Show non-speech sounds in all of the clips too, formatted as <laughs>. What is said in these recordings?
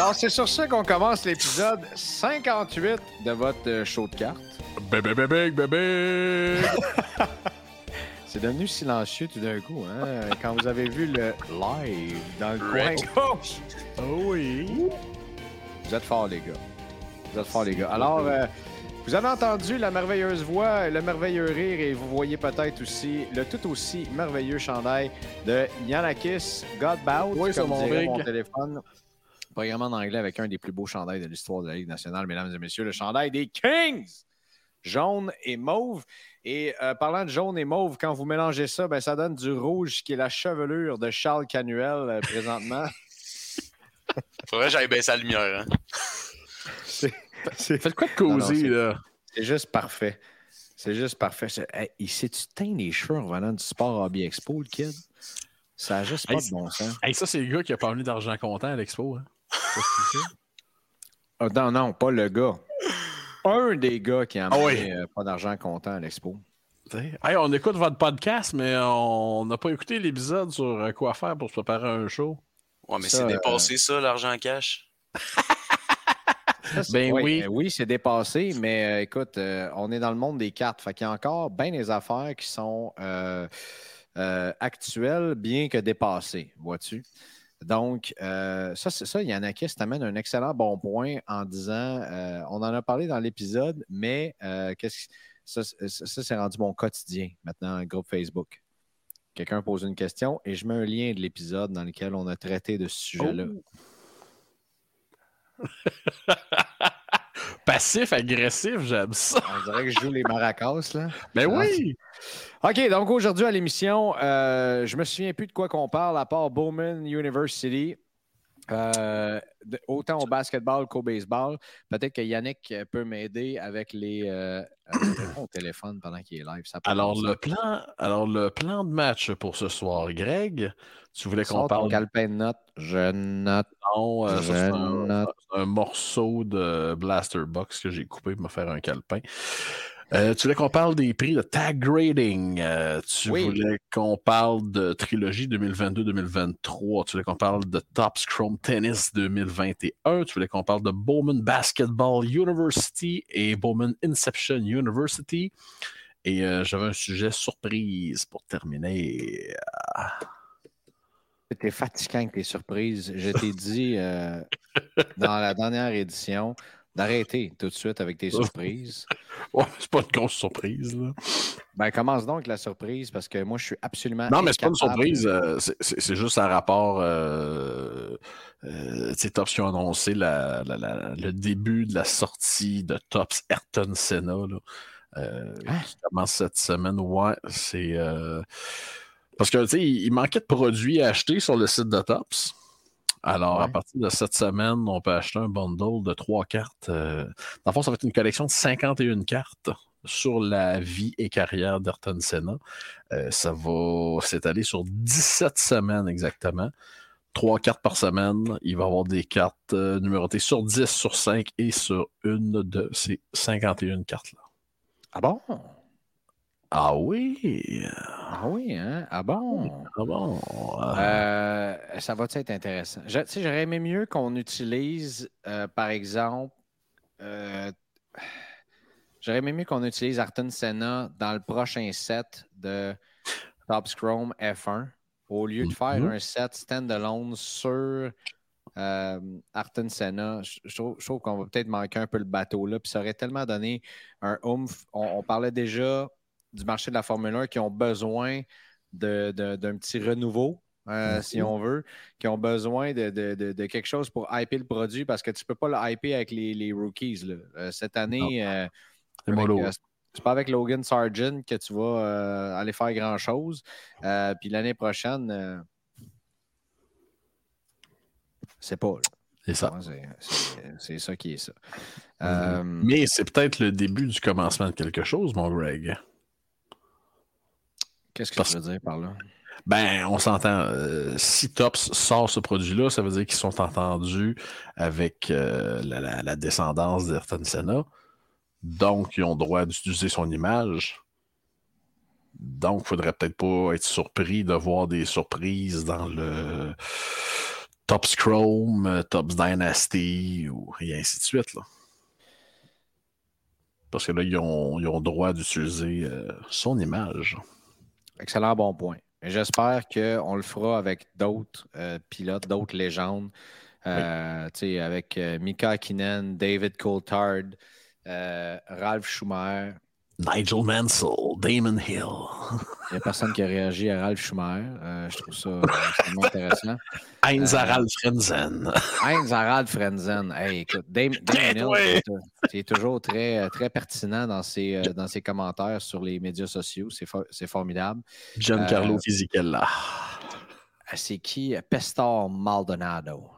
Alors, c'est sur ça qu'on commence l'épisode 58 de votre euh, show de cartes. Bébé, bébé, bébé! <laughs> C'est devenu silencieux tout d'un coup, hein, quand vous avez vu le live dans le coin gauche. Oh oui! Vous êtes forts, les gars. Vous êtes forts, les gars. Alors, euh, vous avez entendu la merveilleuse voix, le merveilleux rire, et vous voyez peut-être aussi le tout aussi merveilleux chandail de Yanakis Godbout, Oui, comme mon mon téléphone. Programme en anglais avec un des plus beaux chandails de l'histoire de la Ligue nationale, mesdames et messieurs, le chandail des Kings! Jaune et mauve. Et euh, parlant de jaune et mauve, quand vous mélangez ça, ben, ça donne du rouge qui est la chevelure de Charles Canuel euh, présentement. <laughs> Faudrait que j'aille baisser la lumière. Hein. C'est- c'est Faites quoi de Non, non, causer, c'est- là? c'est juste parfait. C'est juste parfait. C'est- Hey, il s'est-tu teint les cheveux en revenant du Sport Hobby Expo, le kid? Ça a juste pas Hey, de bon sens. Hey, ça, c'est le gars qui a pas venu d'argent comptant à l'expo. Hein? Ah, non, non, pas le gars. Un des gars qui a Ah amené oui. euh, pas d'argent comptant à l'expo. Hey, on écoute votre podcast, mais on n'a pas écouté l'épisode sur euh, quoi faire pour se préparer à un show. Ouais, mais c'est euh, dépassé ça, l'argent cash. Ça, Ben oui. oui, c'est dépassé, mais euh, écoute, euh, on est dans le monde des cartes. Fait qu'il y a encore bien des affaires qui sont euh, euh, actuelles, bien que dépassées, vois-tu? Donc, euh, ça, c'est ça. Yanakis t'amène un excellent bon point en disant euh, on en a parlé dans l'épisode, mais euh, qu'est-ce que- ça, c'est- ça, c'est rendu mon quotidien maintenant, groupe Facebook. Quelqu'un pose une question et je mets un lien de l'épisode dans lequel on a traité de ce sujet-là. Passif, <laughs> agressif, j'aime ça. On dirait que je joue les maracas, là. Ben oui! OK, donc aujourd'hui à l'émission, euh, je me souviens plus de quoi qu'on parle à part Bowman University. Euh, autant au basketball qu'au baseball. Peut-être que Yannick euh, peut m'aider avec les euh, avec le téléphone pendant qu'il est live. Ça Alors le, plan, alors, le plan de match pour ce soir, Greg, tu voulais qu'on ton parle calepin de notes. Je note. Non, euh, ça, Je c'est un, note. un morceau de Blaster Box que j'ai coupé pour me faire un calepin. Euh, tu voulais qu'on parle des prix de tag grading. Euh, tu Oui. voulais qu'on parle de trilogie 2022-2023. Tu voulais qu'on parle de Top Scrum Tennis 2021. Tu voulais qu'on parle de Bowman Basketball University et Bowman Inception University. Et euh, j'avais un sujet surprise pour terminer. C'était fatigant avec tes surprises. Je t'ai dit dans la dernière édition d'arrêter tout de suite avec tes surprises. <laughs> Ouais, c'est pas une grosse surprise, là. Ben, commence donc la surprise parce que moi, je suis absolument. Non, mais c'est pas une surprise. euh, c'est- juste un rapport. Euh, euh, Tops qui ont annoncé la- la- la- le début de la sortie de Tops Ayrton Senna. Là, euh, Hein? qui commence cette semaine. Ouais, c'est. parce que, tu sais, il, il manquait de produits à acheter sur le site de Tops. Alors, à partir de cette semaine, on peut acheter un bundle de trois cartes. euh, dans le fond, ça va être une collection de 51 cartes sur la vie et carrière d'Ayrton Senna. Euh, ça va s'étaler sur 17 semaines exactement. Trois cartes par semaine. Il va y avoir des cartes euh, numérotées sur 10, sur 5 et sur une de ces 51 cartes-là. Ah bon? Ah oui! Ah oui, hein? Ah bon? Ah bon? Euh, ça va être intéressant? Je- J'aurais aimé mieux qu'on utilise, euh, par exemple, euh, j'aurais aimé qu'on utilise Arton Senna dans le prochain set de Top Scrum F1 au lieu de faire Mhm. un set stand-alone sur euh, Ayrton Senna. Je, je trouve, je trouve qu'on va peut-être manquer un peu le bateau là. Puis ça aurait tellement donné un oomph. On, on parlait déjà du marché de la Formule 1 qui ont besoin de- de- d'un petit renouveau. euh, Si on veut, qui ont besoin de, de- de- de quelque chose pour hyper le produit parce que tu ne peux pas le hyper avec les, les rookies. là. Euh, cette année, euh, C'est euh, c'est pas avec Logan Sargent que tu vas aller faire grand-chose. Puis l'année prochaine, c'est pas. C'est ça. C'est- ça qui est ça. Mais c'est peut-être le début du commencement de quelque chose, mon Greg. Qu'est-ce que parce- tu veux dire par là? Ben, on s'entend. euh, si Tops sort ce produit-là, ça veut dire qu'ils sont entendus avec euh, la, la- la descendance d'Ayrton Senna. Donc, ils ont droit d'utiliser son image. Donc, il faudrait peut-être pas être surpris de voir des surprises dans le Tops Chrome, Tops Dynasty, ou, et ainsi de suite. Là. Parce que là, ils ont, ils ont droit d'utiliser euh, son image. Excellent bon point. J'espère qu'on le fera avec d'autres euh, pilotes, d'autres légendes. Euh, Avec euh, Mika Hakkinen, David Coulthard, Ralph Schumacher. Nigel Mansell, Damon Hill. Il n'y a personne qui a réagi à Ralph Schumacher. Euh, je trouve ça euh, extrêmement intéressant. <laughs> Heinz Euh, Harald Frenzen. <laughs> Heinz Harald Frenzen. Hey, écoute, Dame, <laughs> Damon Hill, c'est- toujours très, très pertinent dans ses, euh, dans ses commentaires sur les médias sociaux. C'est for- c'est formidable. Giancarlo Euh, Fisichella. Ah, C'est qui? Pestor Maldonado.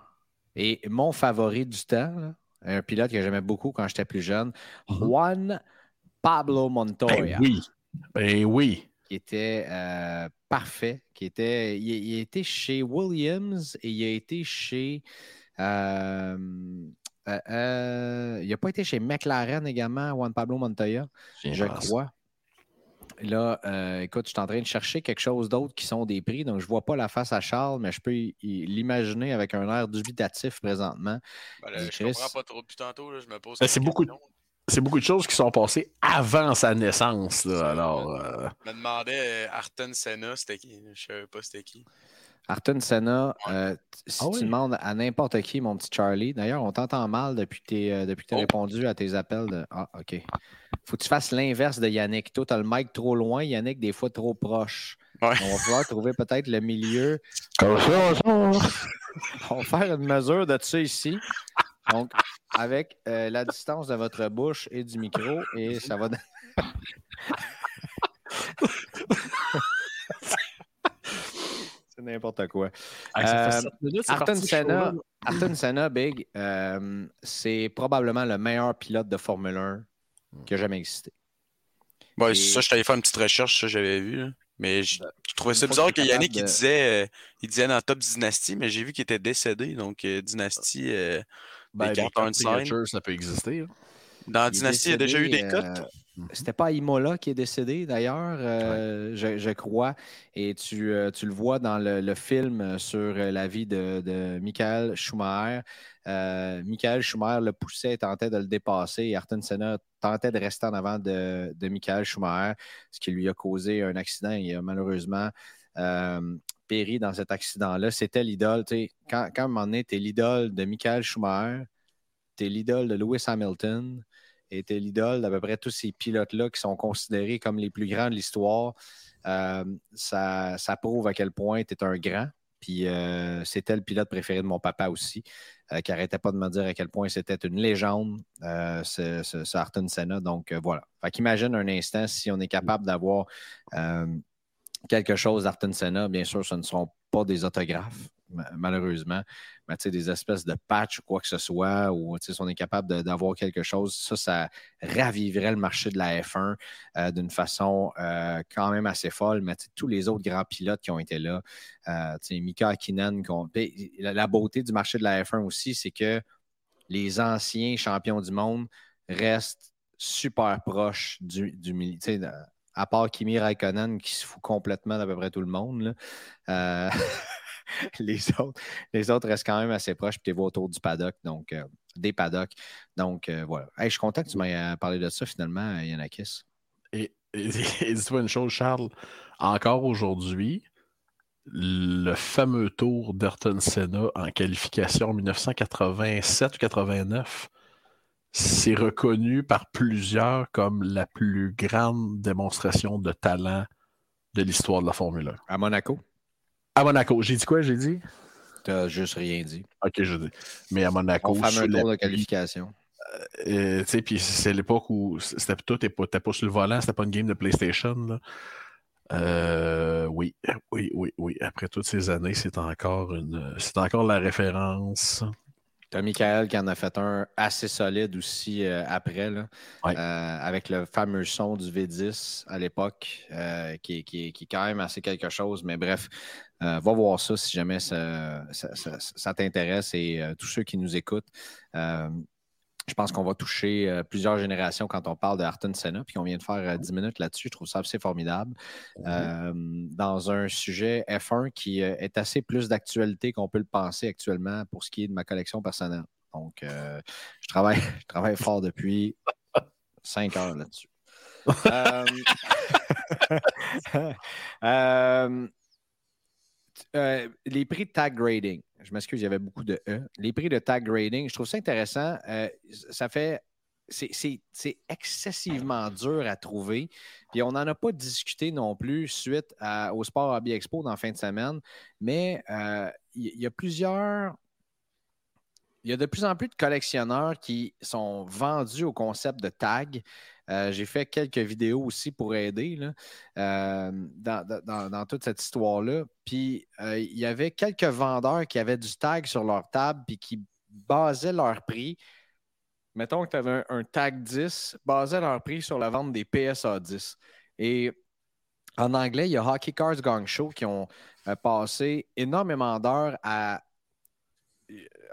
Et mon favori du temps, là, un pilote que j'aimais beaucoup quand j'étais plus jeune, Mhm. Juan Pablo Montoya, Ben oui. Ben oui. qui était euh, parfait, qui était, il, il a été chez Williams et il a été chez, euh, euh, euh, il n'a pas été chez McLaren également, Juan Pablo Montoya, je pense. crois. Là, euh, écoute, je suis en train de chercher quelque chose d'autre qui sont des prix, donc je ne vois pas la face à Charles, mais je peux l'imaginer avec un air dubitatif présentement. Ben là, je Chris- comprends pas trop depuis tantôt. Là, je me pose. Ben, c'est beaucoup-. C'est beaucoup de choses qui sont passées avant sa naissance. là. Alors, euh, Je me demandais, euh, Arton Senna, c'était qui? Je savais pas c'était qui. Ayrton Senna, euh, si Ah tu oui? demandes à n'importe qui, mon petit Charlie, d'ailleurs, on t'entend mal depuis que tu as Oh. répondu à tes appels. De... Ah, OK. Faut que tu fasses l'inverse de Yannick. Toi, tu as le mic trop loin, Yannick, des fois trop proche. Ouais. On va pouvoir trouver peut-être le milieu. comme ça, ça. On va faire une mesure de ça ici. Donc, avec euh, la distance de votre bouche et du micro, et ça va. <laughs> C'est n'importe quoi. Ah, ça fait Euh, minutes, Senna, Big, euh, c'est probablement le meilleur pilote de Formule 1 qui a jamais existé. Et- ça, je t'allais faire une petite recherche, ça, j'avais vu. là. Mais je, je trouvais ça bizarre que t'es Yannick, capable il de- disait, euh, il disait dans Top Dynasty, mais j'ai vu qu'il était décédé. Donc, euh, Dynasty, euh, Ben, des des cartes on cartes ça peut exister. là. dans Il Dynasty, il y a déjà eu des cotes? euh, C'était pas Imola qui est décédé d'ailleurs, euh, je, je crois. Et tu, euh, tu le vois dans le, le film sur euh, la vie de, de Michael Schumacher. Euh, Michael Schumacher le poussait et tentait de le dépasser. Et Ayrton Senna tentait de rester en avant de, de Michael Schumacher, ce qui lui a causé un accident. Il a malheureusement euh, dans cet accident-là. C'était l'idole. Quand, quand à un moment tu es l'idole de Michael Schumacher, tu es l'idole de Lewis Hamilton et tu es l'idole d'à peu près tous ces pilotes-là qui sont considérés comme les plus grands de l'histoire. Euh, ça, prouve à quel point tu es un grand. Puis euh, c'était le pilote préféré de mon papa aussi, euh, qui n'arrêtait pas de me dire à quel point c'était une légende, ce, ce- Senna. Donc voilà. Fait qu'imagine un instant si on est capable d'avoir quelque chose d'Ayrton Senna. Bien sûr, ce ne seront pas des autographes, ma- malheureusement, mais tu sais, des espèces de patchs ou quoi que ce soit, ou si on est capable d'avoir quelque chose, ça, ça raviverait le marché de la F1 euh, d'une façon euh, quand même assez folle. Mais tous les autres grands pilotes qui ont été là, euh, tu sais, Mika Hakkinen, la, beauté du marché de la F1 aussi, c'est que les anciens champions du monde restent super proches du, du milieu. À part Kimi Raikkonen qui se fout complètement d'à peu près tout le monde. là. Euh, <laughs> les, autres, les autres restent quand même assez proches, puis tu vois autour du paddock. Donc, euh, des paddocks. Donc, voilà. je suis content que tu m'aies parlé de ça finalement, Yanakis. Et, et, <laughs> et dis-toi une chose, Charles, encore aujourd'hui, le fameux tour d'Ayrton Senna en qualification en 1987 ou 89, c'est reconnu par plusieurs comme la plus grande démonstration de talent de l'histoire de la Formule 1. À Monaco? À Monaco. J'ai dit quoi, j'ai dit? T'as juste rien dit. OK, je dis. Mais à Monaco. Le fameux tour de qualification. Euh, puis c'est l'époque où c'était tout, t'es pas, pas sur le volant, c'était pas une game de PlayStation. Là. Euh, oui, oui, oui, oui. Après toutes ces années, c'est encore une, c'est encore la référence. T'as Michael qui en a fait un assez solide aussi euh, après, là, euh, avec le fameux son du V10 à l'époque, qui, qui, est quand même assez quelque chose. Mais bref, va voir ça si jamais ça, ça t'intéresse et tous ceux qui nous écoutent. Je pense qu'on va toucher euh, plusieurs générations quand on parle de Ayrton Senna, puis on vient de faire 10 euh, minutes là-dessus. Je trouve ça assez formidable. Euh, dans un sujet F1 qui est assez plus d'actualité qu'on peut le penser actuellement pour ce qui est de ma collection personnelle. Donc, je, travaille, <laughs> je travaille fort depuis 5 heures là-dessus. <laughs> <laughs> les prix de tag grading. Je m'excuse, il y avait beaucoup de E. Les prix de tag grading, je trouve ça intéressant. Euh, ça fait. C'est excessivement dur à trouver. Puis on n'en a pas discuté non plus suite au Sport Hobby Expo dans la fin de semaine. Mais euh, il y, a plusieurs il y a de plus en plus de collectionneurs qui sont vendus au concept de tag. Euh, j'ai fait quelques vidéos aussi pour aider euh, dans, toute cette histoire-là. Puis euh, il y avait quelques vendeurs qui avaient du tag sur leur table puis qui basaient leur prix. Mettons que tu avais un, tag 10, basaient leur prix sur la vente des PSA 10. Et en anglais, il y a Hockey Cards Gang Show qui ont passé énormément d'heures à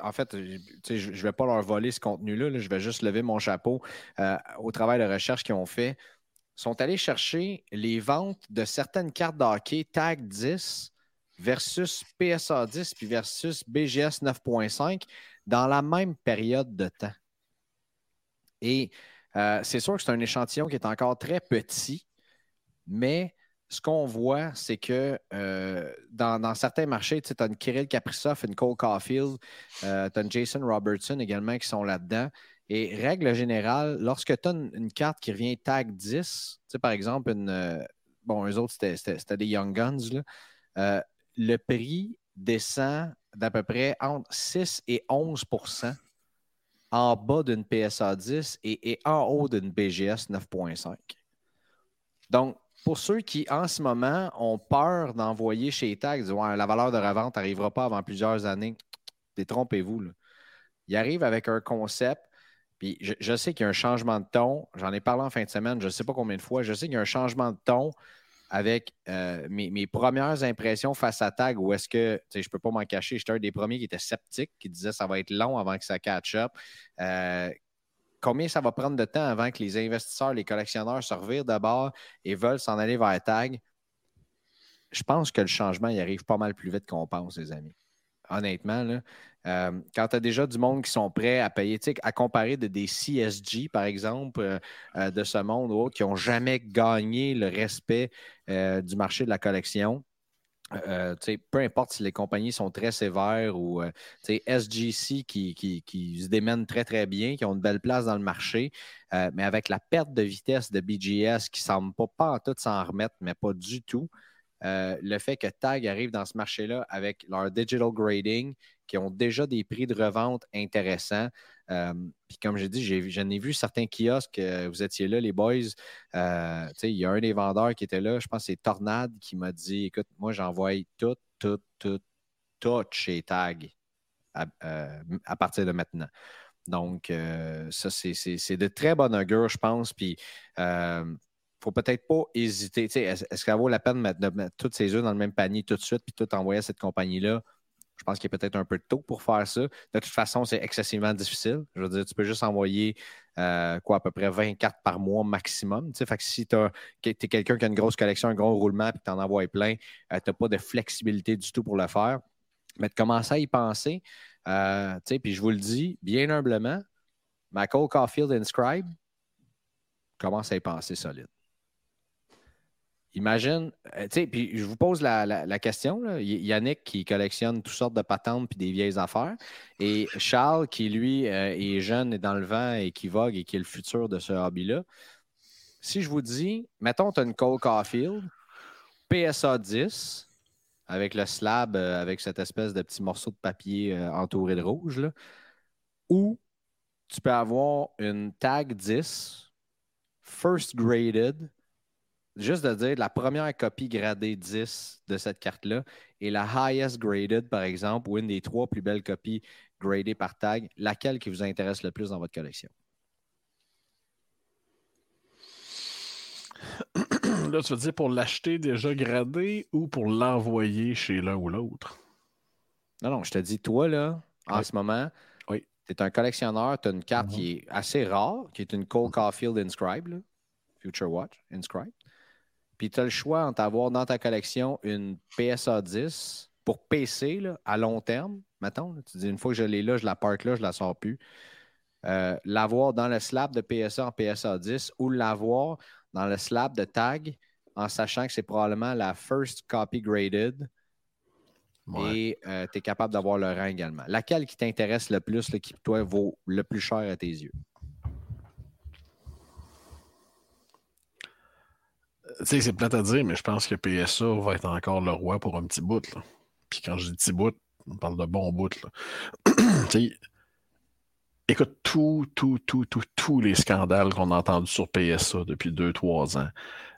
en fait, je ne vais pas leur voler ce contenu-là. je vais juste lever mon chapeau euh, au travail de recherche qu'ils ont fait. Sont allés chercher les ventes de certaines cartes de hockey Tag 10 versus PSA 10 puis versus BGS 9.5 dans la même période de temps. Et euh, c'est sûr que c'est un échantillon qui est encore très petit, mais ce qu'on voit, c'est que euh, dans, certains marchés, tu as une Kirill Kaprizov, une Cole Caulfield, euh, tu as une Jason Robertson également qui sont là-dedans. Et règle générale, lorsque tu as une, carte qui revient tag 10, par exemple, une, euh, bon, eux autres, c'était des Young Guns, le prix descend d'à peu près entre 6 et 11% en bas d'une PSA 10 et, et en haut d'une BGS 9.5. Donc, pour ceux qui, en ce moment, ont peur d'envoyer chez Tag, la valeur de revente n'arrivera pas avant plusieurs années, détrompez-vous. Il arrive avec un concept, puis je, sais qu'il y a un changement de ton. J'en ai parlé en fin de semaine, je ne sais pas combien de fois. Je sais qu'il y a un changement de ton avec euh, mes, premières impressions face à Tag, où est-ce que, je ne peux pas m'en cacher, j'étais un des premiers qui était sceptique, qui disait ça va être long avant que ça catch up. Euh, combien ça va prendre de temps avant que les investisseurs, les collectionneurs se revirent d'abord et veulent s'en aller vers Tag? Je pense que le changement, il arrive pas mal plus vite qu'on pense, les amis. Honnêtement, euh, quand tu as déjà du monde qui sont prêts à payer, à comparer de des CSG, par exemple, euh, euh, de ce monde qui n'ont jamais gagné le respect du marché de la collection, euh, peu importe si les compagnies sont très sévères ou euh, SGC qui, se démènent très très bien, qui ont une belle place dans le marché, euh, mais avec la perte de vitesse de BGS qui ne semble pas, pas en tout s'en remettre, mais pas du tout, le fait que TAG arrive dans ce marché-là avec leur digital grading, qui ont déjà des prix de revente intéressants. Euh, puis comme j'ai dit, j'en ai, vu certains kiosques, vous étiez là, les boys. Euh, il y a un des vendeurs qui était là, je pense que c'est Tornade, qui m'a dit Écoute, moi, j'envoie tout, tout, tout, tout chez Tag à, euh, partir de maintenant. Donc, ça, c'est de très bonne augure, je pense. Puis, il ne faut peut-être pas hésiter. Est-ce est qu'il vaut la peine de mettre, toutes ces œufs dans le même panier tout de suite, puis tout envoyer à cette compagnie-là? Je pense qu'il est peut-être un peu tôt pour faire ça. De toute façon, c'est excessivement difficile. Je veux dire, tu peux juste envoyer euh, quoi, à peu près 24 par mois maximum. fait que si tu es quelqu'un qui a une grosse collection, un gros roulement, et que tu en envoies plein, euh, tu n'as pas de flexibilité du tout pour le faire. Mais de commencer à y penser, Euh, puis je vous le dis bien humblement, Cole Caulfield Inscribe commence à y penser solide. Imagine, euh, tu sais, puis je vous pose la, question. Yannick qui collectionne toutes sortes de patentes puis des vieilles affaires. Et Charles qui, lui, euh, est jeune et dans le vent et qui vogue et qui est le futur de ce hobby-là. Si je vous dis, mettons, tu as une Cole Caulfield, PSA 10, avec le slab, euh, avec cette espèce de petit morceau de papier entouré de rouge, là, ou tu peux avoir une tag 10, first graded, juste de dire la première copie gradée 10 de cette carte-là et la highest graded, par exemple, ou une des trois plus belles copies gradées par tag, laquelle qui vous intéresse le plus dans votre collection? <coughs> Là, tu veux dire pour l'acheter déjà gradé ou pour l'envoyer chez l'un ou l'autre? Non, non, je te dis, toi, là, en Oui. ce moment, Oui. tu es un collectionneur, tu as une carte Mhm. qui est assez rare, qui est une Cole Caulfield Inscribe, là, Future Watch Inscribe. Puis tu as le choix entre avoir dans ta collection une PSA 10 pour PC là, à long terme, mettons. là. tu dis, une fois que je l'ai là, je la park là, je la sors plus. Euh, l'avoir dans le slab de PSA en PSA 10 ou l'avoir dans le slab de tag en sachant que c'est probablement la first copy graded Ouais. et tu es capable d'avoir le rang également. Laquelle qui t'intéresse le plus, là, qui toi vaut le plus cher à tes yeux? Tu sais, c'est plate à dire, mais je pense que PSA va être encore le roi pour un petit bout. Puis quand je dis petit bout, on parle de bon bout. <clears throat> Tu sais, écoute, tout, tout, tout, tout, tous les scandales qu'on a entendus sur PSA depuis 2-3 ans,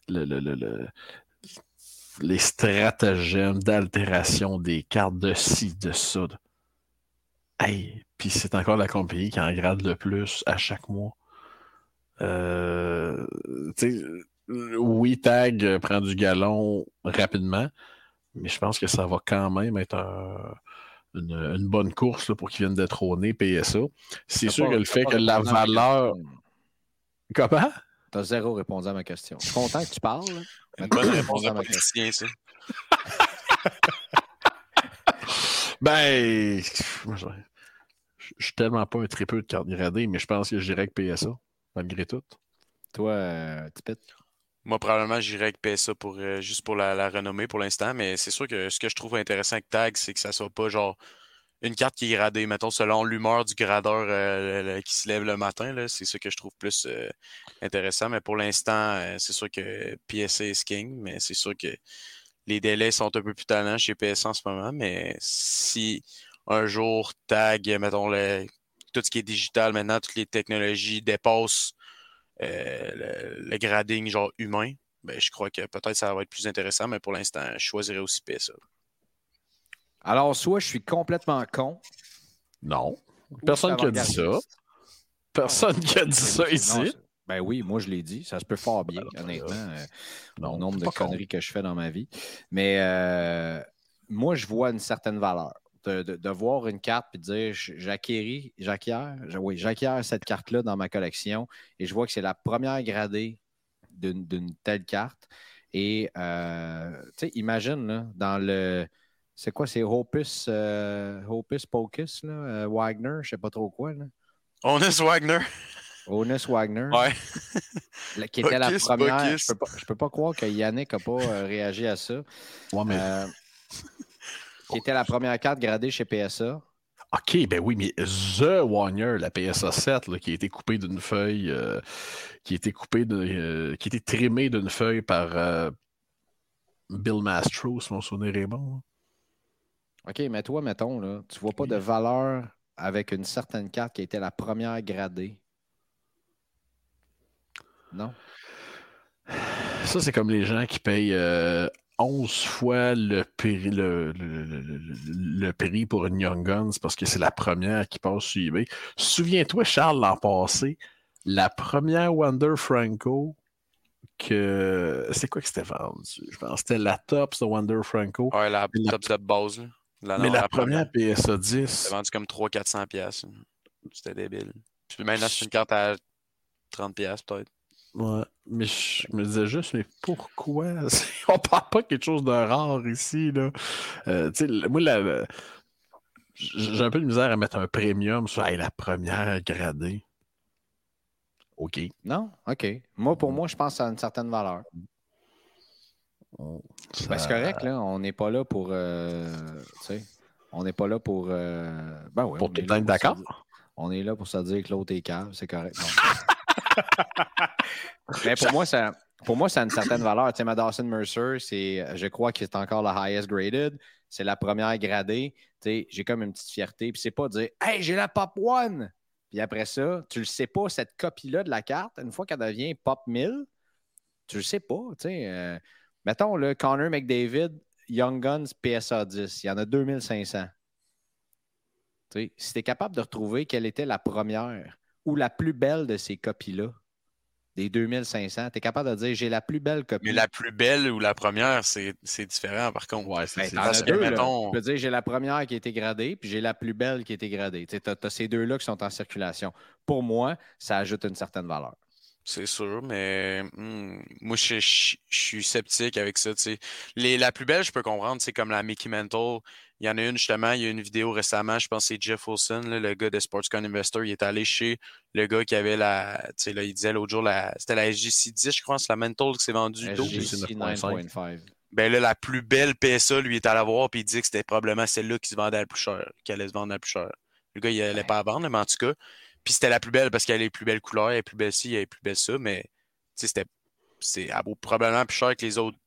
le, le- le- le- les stratagèmes d'altération des cartes de ci, de ça. Hey, puis c'est encore la compagnie qui en grade le plus à chaque mois. Euh, oui, Tag euh, prend du galon rapidement, mais je pense que ça va quand même être un- une, une bonne course là, pour qu'ils viennent détrôner PSA. C'est sûr pas- que le fait que la valeur. Comment? T'as zéro répondu à ma question. Je suis content que tu parles. Une bonne réponse à ma question. ça. <laughs> Ben, je je- je suis tellement pas un tripeux de carte gradée, mais je pense que j'irai avec PSA, malgré tout. Toi, euh, Tipit? Moi, probablement, j'irais avec PSA pour, euh, juste pour la, la renommée pour l'instant, mais c'est sûr que ce que je trouve intéressant avec Tag, c'est que ça soit pas genre une carte qui est gradée, mettons, selon l'humeur du gradeur euh, qui se lève le matin. C'est ça que je trouve plus euh, intéressant. Mais pour l'instant, euh, c'est sûr que PSA est king, mais c'est sûr que les délais sont un peu plus talents chez PSA en ce moment. Mais si un jour Tag, mettons, le- tout ce qui est digital maintenant, toutes les technologies dépassent le, le grading genre humain, ben, je crois que peut-être ça va être plus intéressant, mais pour l'instant, je choisirais aussi PSA. Alors, soit je suis complètement con. Non. Personne qui a dit ça. Personne qui a dit ça ici. Ben oui, moi je l'ai dit. Ça se peut fort bien, honnêtement. euh, Non, le nombre c'est de con. conneries que je fais dans ma vie. Mais euh, moi, je vois une certaine valeur. De, de- de voir une carte et de dire j'acquéris, j'acquiers, oui, j'acquiers cette carte-là dans ma collection et je vois que c'est la première gradée d'une d'une telle carte. Et euh, tu sais, imagine là, dans le. C'est quoi, c'est Hopus, euh, Hopus Pocus, là, euh, Wagner, je sais pas trop quoi, là. Honest Wagner. Honest Wagner. Ouais. <laughs> Qui était la première. Je peux, pas, je peux pas croire que Yannick n'a pas euh, réagi à ça. Ouais, mais- Euh, qui était la première carte gradée chez PSA. OK, ben oui, mais The Warrior, la PSA 7, là, qui a été coupée d'une feuille, euh, qui a été coupée, de, euh, qui a été trimée d'une feuille par euh, Bill Mastro, si mon souvenir est bon. OK, mais toi, mettons, là, tu vois pas de valeur avec une certaine carte qui était la première gradée. Non? Ça, c'est comme les gens qui payent 11 fois le prix, le, le- le- le- le prix pour une Young Guns parce que c'est la première qui passe sur eBay. Souviens-toi, Charles, l'an passé, la première Wonder Franco que. C'est quoi que c'était vendu? Je pense que c'était la Tops de Wonder Franco. Ouais, la La- top de base. là. La- mais non, la, première PSA 10. C'était vendu comme 300-400$. piastres. C'était débile. Puis maintenant, c'est une carte à 30$ piastres, peut-être. Ouais, mais je me disais juste, mais pourquoi? <laughs> On parle pas de quelque chose de rare ici, là. Euh, moi, la- J'ai un peu de misère à mettre un premium sur la première gradée. OK. Non? OK. Moi, pour moi, je pense que ça a une certaine valeur. Ben, c'est correct, là. On n'est pas là pour. Euh, tu sais, on n'est pas là pour. Euh, ben ouais, pour tout d'accord? On est là pour se dire que l'autre est calme, c'est correct. <laughs> <laughs> Mais pour moi, ça, pour moi, ça a une certaine valeur. Tu sais, ma Dawson Mercer, c'est, je crois que c'est encore la highest graded. C'est la première gradée. Tu sais, j'ai comme une petite fierté. Puis c'est pas dire Hey, j'ai la Pop One. Puis après ça, tu le sais pas, cette copie-là de la carte, une fois qu'elle devient Pop 1000, tu le sais pas. Tu sais, euh, mettons, le Connor McDavid, Young Guns PSA 10, il y en a 2500. Tu sais, si tu es capable de retrouver quelle était la première ou la plus belle de ces copies-là, des 2500. Tu es capable de dire j'ai la plus belle copie. Mais la plus belle ou la première, c'est différent par contre. Ouais, c'est ben, deux, mettons... peux dire j'ai la première qui a été gradée, puis j'ai la plus belle qui a été gradée. Tu as, ces deux-là qui sont en circulation. Pour moi, ça ajoute une certaine valeur. C'est sûr, mais hmm, moi, je, suis sceptique avec ça. Les, la plus belle, je peux comprendre, c'est comme la Mickey Mantle. Il y en a une, justement, il y a une vidéo récemment, je pense que c'est Jeff Wilson, le gars de SportsCon Investor. Il est allé chez le gars qui avait la. Tu sais, là, il disait l'autre jour, la, c'était la SGC 10, je crois, c'est la Mantle qui s'est vendue. SGC 9.5. Ben là, la plus belle PSA, lui, est allé voir, puis il dit que c'était probablement celle-là qui se vendait la plus cher, qui allait se vendre la plus cher. Le gars, il allait pas à vendre, mais en tout cas. Puis c'était la plus belle parce qu'elle a les plus belles couleurs, elle est plus belle ci, elle est plus belle ça, mais c'était. C'est, elle vaut probablement plus cher que les autres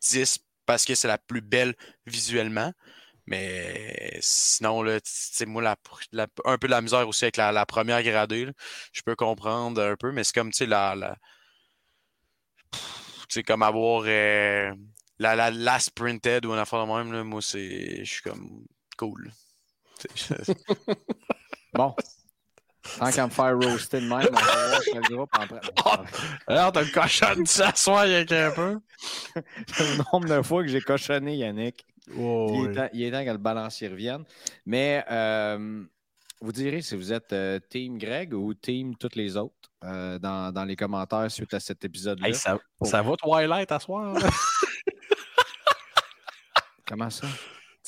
10 parce que c'est la plus belle visuellement. Mais sinon, là, moi, la, un peu de la misère aussi avec la, première gradée. je peux comprendre un peu, mais c'est comme, tu sais, la. la comme avoir euh, la, la last printed ou un affaire de même. Là, moi, c'est. Je suis comme cool. <laughs> bon. Tant qu'à me faire roaster de même, on va voir le groupe en Alors, t'as cochonné ça soir, Yannick, un peu. <laughs> le nombre de fois que j'ai cochonné, Yannick. Il, est temps, que le balancier revienne. Mais euh, vous direz si vous êtes euh, Team Greg ou Team toutes les autres euh, dans, dans, les commentaires suite à cet épisode-là. ça, ça, va Twilight à soir? <laughs> Comment ça?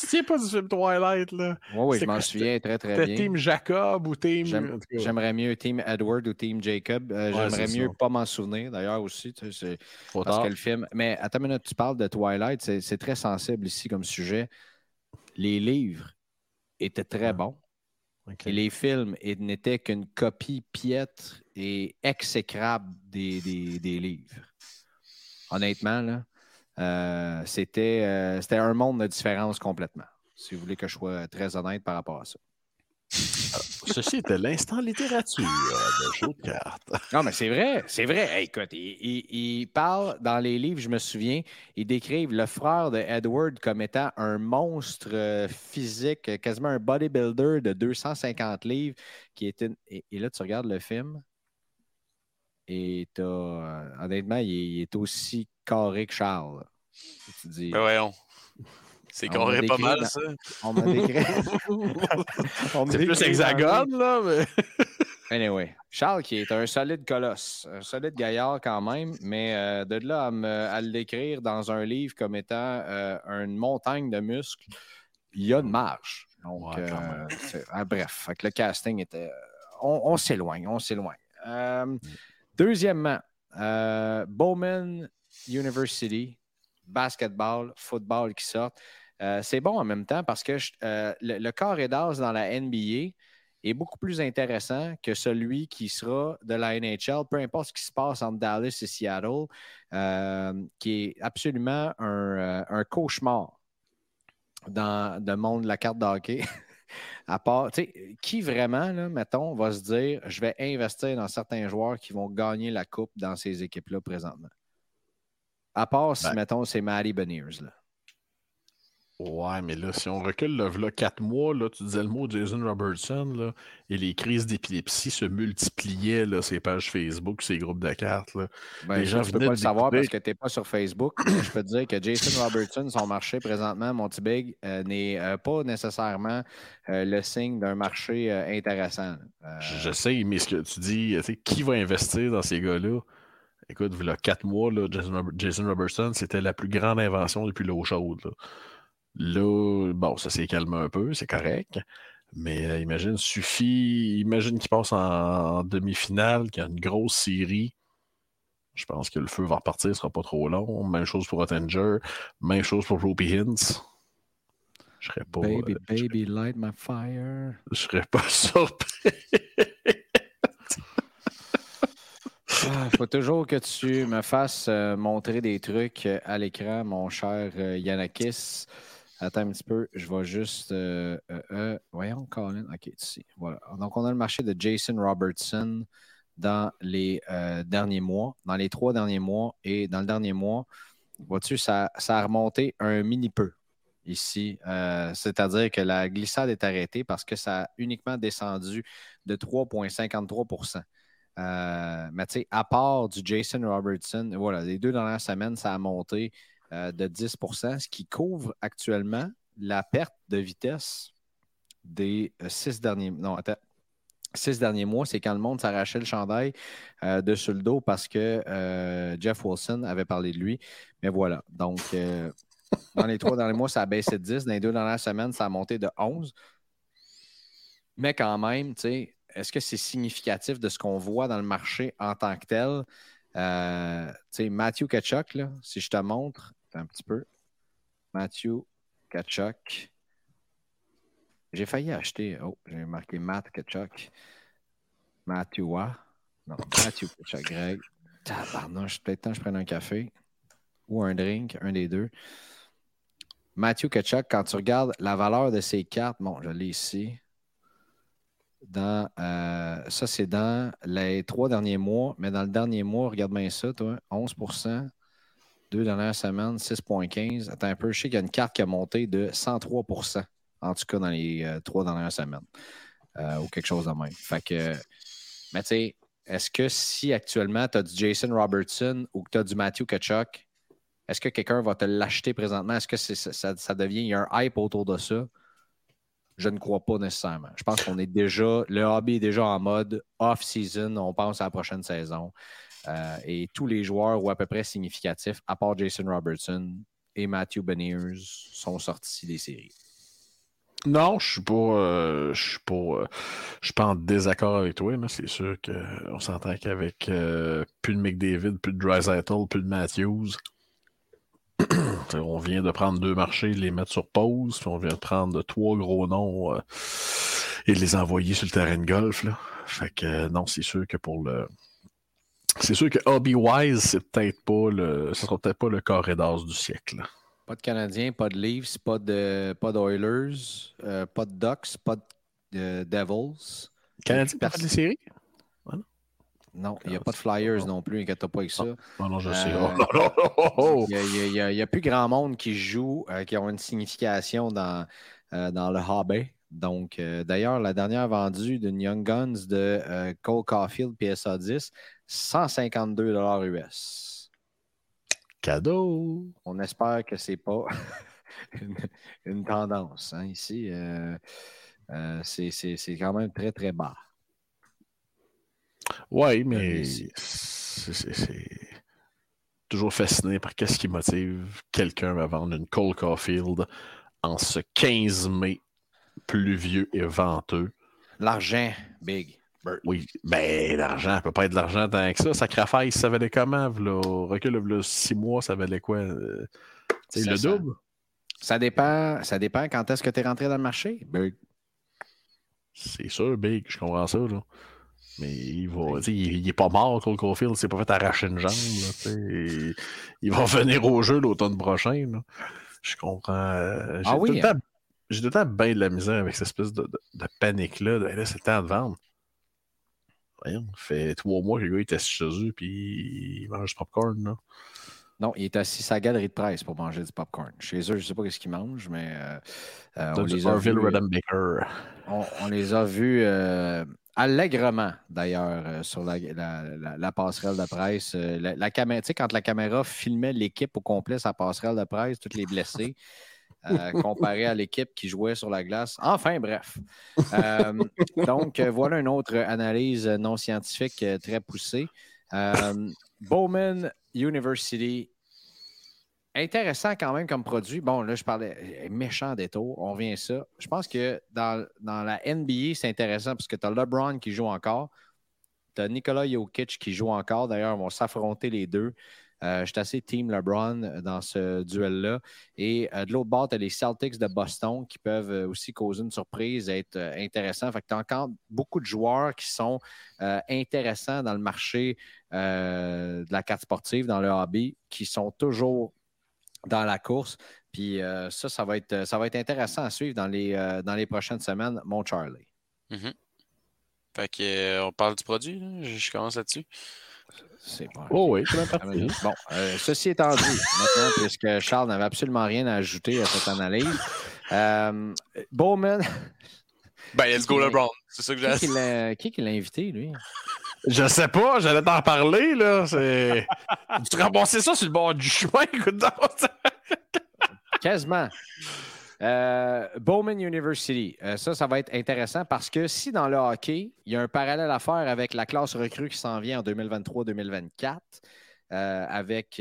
Tu tiens pas du film Twilight, là? Oui, oui, je m'en souviens très, très bien. Team Jacob ou Team. J'aimerais mieux Team Edward ou Team Jacob. Euh, j'aimerais mieux pas m'en souvenir, d'ailleurs, aussi. Tu sais, parce que le film. Mais attends une minute, tu parles de Twilight, c'est très sensible ici comme sujet. Les livres étaient très bons. Et les films n'étaient qu'une copie piètre et exécrable des, des, des livres. Honnêtement, là. Euh, c'était, euh, c'était un monde de différence complètement, si vous voulez que je sois très honnête par rapport à ça. Ah, ceci était l'instant littérature de jeu de cartes. <laughs> Non, mais c'est vrai, c'est vrai. écoute, il, parle dans les livres, je me souviens, ils décrivent le frère de Edward comme étant un monstre euh, physique, quasiment un bodybuilder de 250 livres, qui était. Et, là, tu regardes le film, et honnêtement, il est aussi carré que Charles. Tu dis, ben voyons. C'est carré pas mal, ça. On m'a décrit. <laughs> <laughs> C'est plus hexagone, là, mais. <laughs> Anyway, Charles qui est un solide colosse, un solide gaillard quand même, mais euh, de là à, me, à le décrire dans un livre comme étant euh, une montagne de muscles, il y a une marge. Donc, euh, ah, bref, le casting était. On, on s'éloigne, on s'éloigne. Mm. Deuxièmement, Bowman University, basketball, football qui sortent. Euh, c'est bon en même temps parce que euh, le, corps et d'as dans la NBA est beaucoup plus intéressant que celui qui sera de la NHL, peu importe ce qui se passe entre Dallas et Seattle, euh, qui est absolument un, cauchemar dans le monde de la carte de hockey. <laughs> à part, qui vraiment, là, mettons, va se dire je vais investir dans certains joueurs qui vont gagner la coupe dans ces équipes-là présentement? À part si, ben. mettons, c'est Maddie Beniers. Là. Ouais, mais là, si on recule là, quatre mois, là, tu disais le mot Jason Robertson, là, et les crises d'épilepsie se multipliaient, là, ces pages Facebook, ces groupes de cartes. Là. Ben, les gens je ne peux pas le savoir parce que tu n'es pas sur Facebook. je peux te dire que Jason <coughs> Robertson, son marché présentement, Montibig, euh, n'est euh, pas nécessairement euh, le signe d'un marché intéressant. Je sais, mais ce que tu dis, qui va investir dans ces gars-là? Écoute, il y a quatre mois, Jason, Robertson, c'était la plus grande invention depuis l'eau chaude. Là, bon, ça s'est calmé un peu, c'est correct. Mais euh, imagine, suffit. Imagine qu'il passe en, demi-finale, qu'il y a une grosse série. Je pense que le feu va repartir, ce sera pas trop long. Même chose pour Ottinger. Même chose pour Ruby Hintz. Je serais pas. Baby, baby, light my fire. Je serais pas <laughs> surpris. Il faut toujours que tu me fasses euh, montrer des trucs euh, à l'écran, mon cher euh, Yanakis. Attends un petit peu, je vais juste. voyons, Colin. OK, ici. Voilà. Donc, on a le marché de Jason Robertson dans les derniers mois, dans les trois derniers mois. Et dans le dernier mois, vois-tu, ça, ça a remonté un mini peu ici. C'est-à-dire que la glissade est arrêtée parce que ça a uniquement descendu de 3,53% euh, mais tu sais, à part du Jason Robertson, voilà, les deux dernières semaines, ça a monté euh, de 10% ce qui couvre actuellement la perte de vitesse des euh, six derniers. Non, attends. Six derniers mois, c'est quand le monde s'arrachait le chandail de sur le dos parce que Jeff Wilson avait parlé de lui. Mais voilà. Donc, dans les trois derniers mois, ça a baissé de 10. Dans les deux dernières semaines, ça a monté de 11. Mais quand même, tu sais, est-ce que c'est significatif de ce qu'on voit dans le marché en tant que tel? Euh, Matthew Kachuk, là, si je te montre un petit peu. Matthew Kachuk. J'ai failli acheter. Oh, j'ai marqué Matt Kachuk. Matthew Non, Matthew Kachuk, Greg. Tabarnouche, peut-être temps que je prenne un café ou un drink, un des deux. Matthew Kachuk, quand tu regardes la valeur de ses cartes, bon, je l'ai ici dans euh, ça, c'est dans les trois derniers mois, mais dans le dernier mois, regarde bien ça, toi, 11 deux dernières semaines, 6,15. Attends un peu, je sais qu'il y a une carte qui a monté de 103% en tout cas dans les euh, trois dernières semaines, euh, ou quelque chose de même. Fait que, mais tu sais, est-ce que si actuellement tu as du Jason Robertson ou que tu as du Matthew Kachuk, est-ce que quelqu'un va te l'acheter présentement? Est-ce que ça, devient, y a un hype autour de ça? Je ne crois pas nécessairement. Je pense qu'on est déjà, le hobby est déjà en mode off-season. On pense à la prochaine saison. Euh, et tous les joueurs, ou à peu près significatifs, à part Jason Robertson et Matthew Beniers, sont sortis des séries. Non, je suis pas, euh, je suis pas, euh, je suis pas en désaccord avec toi. C'est sûr qu'on s'entend qu'avec plus de McDavid, plus de Dreisaitl, plus de Matthews, <clears throat> on vient de prendre deux marchés, les mettre sur pause, puis on vient de prendre trois gros noms et les envoyer sur le terrain de golf. Fait que non, c'est sûr que pour le. C'est sûr que Hobby-wise, c'est peut-être pas le. Ce sera peut-être pas le corridor du siècle. Pas de Canadiens, pas de Leafs, pas de pas d'Oilers, euh, pas de Ducks, pas de Devils. Canadiens, pas de séries? Non, il n'y a pas de Flyers non plus, inquiète pas avec ça. Non, non, je sais. Il n'y a, plus grand monde qui joue, euh, qui ont une signification dans, euh, dans le hobby. Donc, euh, d'ailleurs, la dernière vendue d'une Young Guns de Cole Caulfield PSA 10, 152 US. Cadeau! On espère que ce n'est pas <laughs> une, tendance. Hein, ici, c'est quand même très, très bas. Oui, mais c'est toujours fasciné par qu'est-ce qui motive quelqu'un à vendre une Cole Caulfield en ce 15 mai pluvieux et venteux. L'argent, big. Oui, ben l'argent, ça peut pas être de l'argent tant que ça. Sacrifice, ça valait comment? Là, recul, là, six mois, ça valait quoi? C'est euh, le double? Ça dépend, ça dépend quand est-ce que tu es rentré dans le marché, Big. C'est sûr, Big, je comprends ça. Là. Mais il va, il, est pas mort, Cole Caulfield, s'est pas fait arracher une jambe. il, va <laughs> venir au jeu l'automne prochain. Je comprends. Euh, ah j'ai tout, le temps bien de la misère avec cette espèce de, panique-là. Ben là, c'est le temps de vendre. Voyons, ça fait trois mois que le gars est assis chez eux puis il mange du popcorn. Là. Non, il est assis à sa galerie de presse pour manger du popcorn. Chez eux, je ne sais pas ce qu'ils mangent, mais euh, euh, on, les on, les a vus allègrement, d'ailleurs, euh, sur la, passerelle de presse. Euh, la, caméra, tu sais, quand la caméra filmait l'équipe au complet, sa passerelle de presse, tous les blessés, euh, comparé à l'équipe qui jouait sur la glace. Enfin, bref. donc, voilà une autre analyse non scientifique très poussée. Bowman University intéressant quand même comme produit. Bon, là, je parlais méchant détour, on revient à ça. Je pense que dans, dans la NBA, c'est intéressant parce que tu as LeBron qui joue encore, tu as Nikola Jokic qui joue encore. D'ailleurs, ils vont s'affronter les deux. Euh, je suis assez team LeBron dans ce duel-là. Et euh, de l'autre bord, tu as les Celtics de Boston qui peuvent euh, aussi causer une surprise, être intéressants. Fait que tu as encore beaucoup de joueurs qui sont intéressants dans le marché de la carte sportive, dans le hobby, qui sont toujours dans la course. Puis ça, ça va, être, ça va être intéressant à suivre dans les, dans les prochaines semaines, mon Charlie. Mm-hmm. Fait que, on parle du produit, je commence là-dessus. C'est pas. Oh oui, c'est ah, Bon, euh, ceci étant dit, maintenant, puisque Charles n'avait absolument rien à ajouter à cette analyse, euh, Bowman. <laughs> Ben, let's go LeBron. C'est ça que j'ai Qui qui l'a invité, lui? Je sais pas, j'allais t'en parler, là. C'est. <laughs> tu remboursais ça sur le bord du chemin, écoute Quasiment. Euh, Bowman University, euh, ça, ça va être intéressant parce que si dans le hockey, il y a un parallèle à faire avec la classe recrue qui s'en vient en 2023-2024, euh, avec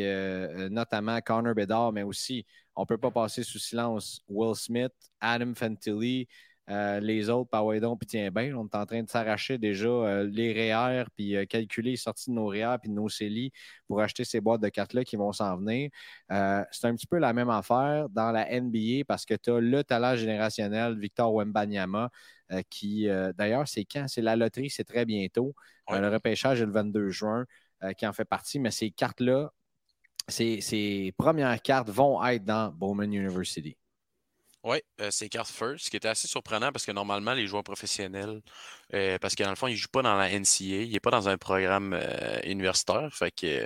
notamment Connor Bedard, mais aussi, on ne peut pas passer sous silence Will Smith, Adam Fantilli, euh, les autres, par ouais puis tiens bien, on est en train de s'arracher déjà euh, les REER, puis euh, calculer les sorties de nos REER puis de nos CELI pour acheter ces boîtes de cartes-là qui vont s'en venir. c'est un petit peu la même affaire dans la NBA parce que tu as le talent générationnel Victor Wembanyama qui, d'ailleurs, c'est quand? C'est la loterie, c'est très bientôt. le repêchage est le 22 juin qui en fait partie, mais ces cartes-là, ces premières cartes vont être dans Bowman University. Oui, euh, c'est carte first, ce qui était assez surprenant parce que normalement, les joueurs professionnels, euh, parce que dans le fond, ils ne jouent pas dans la NCA, il n'est pas dans un programme euh, universitaire. Fait que,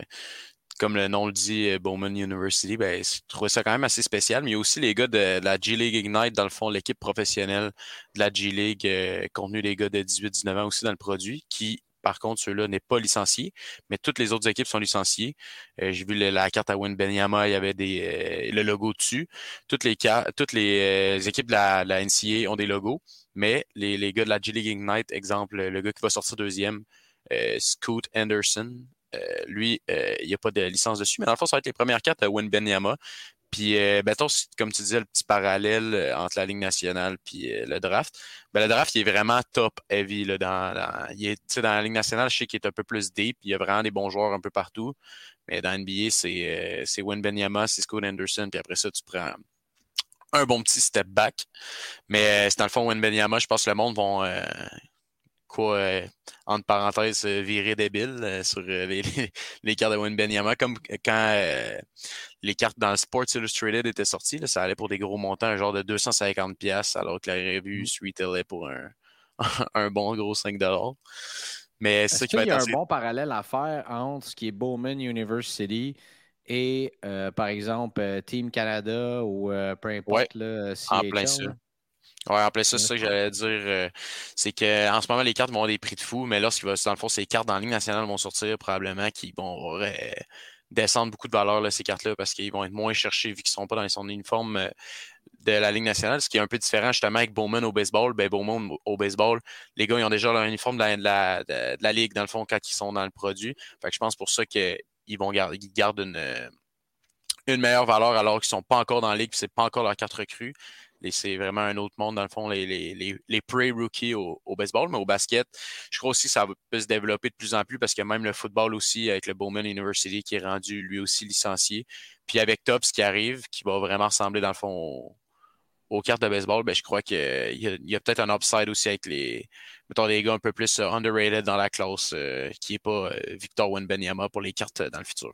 comme le nom le dit, Bowman University, ben, je trouvais ça quand même assez spécial. Mais il y a aussi les gars de, la G-League Ignite, dans le fond, l'équipe professionnelle de la G-League, contenu des gars de 18-19 ans aussi dans le produit, qui par contre, ceux-là n'est pas licencié, mais toutes les autres équipes sont licenciées. Euh, j'ai vu la carte à Win Benyama, il y avait euh, le logo dessus. Toutes les, toutes les euh, équipes de la, NCA ont des logos, mais les, les gars de la G-League Ignite, exemple, le gars qui va sortir deuxième, Scoot Anderson, lui, il n'y a pas de licence dessus, mais dans le fond, ça va être les premières cartes à Win Benyama. Puis, euh, comme tu disais, le petit parallèle euh, entre la Ligue nationale et euh, le draft. Ben, le draft, il est vraiment top heavy. Là, dans, il est, dans la Ligue nationale, je sais qu'il est un peu plus deep. Il y a vraiment des bons joueurs un peu partout. Mais dans NBA, c'est, c'est Win Benyama, c'est Scott Anderson. Puis après ça, tu prends un bon petit step back. Mais c'est dans le fond, Win Benyama, je pense que le monde vont quoi, euh, entre parenthèses, euh, virer débile euh, sur les, les, cartes de Wayne Benyama. Comme quand les cartes dans Sports Illustrated étaient sorties, là, ça allait pour des gros montants, genre de 250$, alors que la revue mmh. est pour un, <laughs> un bon gros 5$. Mais c'est qu'il y a un bon parallèle à faire entre ce qui est Bowman University et, par exemple, Team Canada ou peu importe, là, en plein ça. Ouais, en plus, ça, c'est ça que j'allais dire. Euh, c'est qu'en ce moment, les cartes vont avoir des prix de fou, mais lorsqu'il va, dans le fond, ces cartes dans la Ligue nationale vont sortir probablement qui vont descendre beaucoup de valeur, là, ces cartes-là, parce qu'ils vont être moins cherchés vu qu'ils ne sont pas dans son uniforme euh, de la Ligue nationale, ce qui est un peu différent justement avec Bowman au baseball. Ben, Bowman au baseball, les gars, ils ont déjà leur uniforme de la, de la, Ligue, dans le fond, quand ils sont dans le produit. Fait que je pense pour ça qu'ils vont garder, ils gardent une, une meilleure valeur alors qu'ils ne sont pas encore dans la Ligue, ce n'est pas encore leur carte recrue c'est vraiment un autre monde, dans le fond, les, les, les, pre-rookies au, baseball, mais au basket, je crois aussi que ça peut se développer de plus en plus parce que même le football aussi, avec le Bowman University qui est rendu lui aussi licencié, puis avec Tops qui arrive, qui va vraiment ressembler, dans le fond, aux, cartes de baseball, ben, je crois qu'il y a, peut-être un upside aussi avec les, mettons, des gars un peu plus euh, underrated dans la classe euh, qui n'est pas euh, Victor Wenbenyama pour les cartes dans le futur.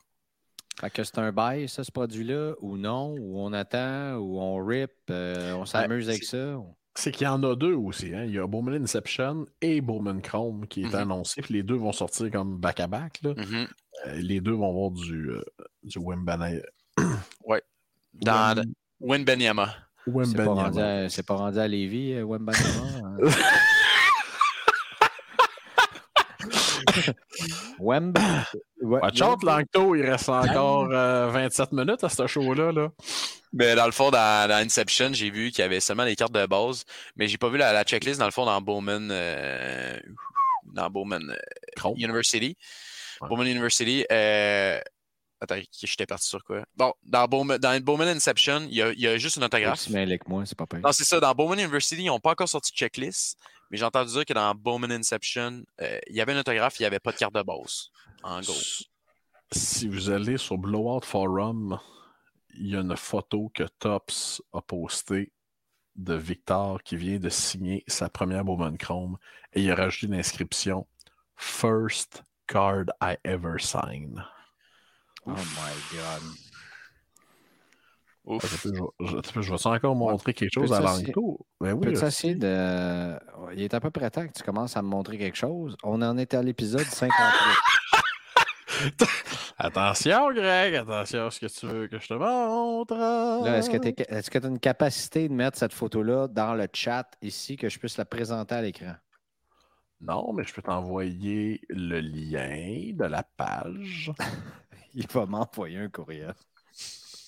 Fait que c'est un bail, ça, ce produit-là, ou non, ou on attend, ou on rip, euh, on s'amuse avec ça? C'est qu'il y en a deux aussi. Hein? Il y a Bowman Inception et Bowman Chrome qui est mm-hmm. annoncé. Puis les deux vont sortir comme back-à-back. Mm-hmm. Euh, les deux vont avoir du, euh, du <coughs> ouais. Dans Wembenyama. C'est pas, rendu à Lévis, Wembanyama. <laughs> Hein? <laughs> Wemb. Out, Langto, il reste encore 27 euh, minutes à ce show-là. Là. Mais dans le fond, dans, Inception, j'ai vu qu'il y avait seulement les cartes de base, mais j'ai pas vu la, checklist dans le fond dans Bowman, euh, dans Bowman euh, University. Bowman University. Attends, j'étais parti sur quoi? Bon, dans Bowman, dans Bowman Inception, il y, a, il y a juste une autographe. Que moi, c'est pas pire. Non, c'est ça. Dans Bowman University, ils n'ont pas encore sorti de checklist, mais j'ai entendu dire que dans Bowman Inception, euh, il y avait une autographe, il n'y avait pas de carte de base. En gros. Si vous allez sur Blowout Forum, il y a une photo que Tops a postée de Victor qui vient de signer sa première Bowman Chrome et il a rajouté une inscription First card I ever signed. Oh my god. Ouf. Je, je, je vais encore montrer quelque chose à l'entour. Ben oui, Peux-tu essayer de. Il est à peu près temps que tu commences à me montrer quelque chose. On en était à l'épisode 58. <laughs> attention, Greg, attention à ce que tu veux que je te montre. est-ce que tu est as une capacité de mettre cette photo-là dans le chat ici, que je puisse la présenter à l'écran? Non, mais je peux t'envoyer le lien de la page. <laughs> Il va m'envoyer un courriel.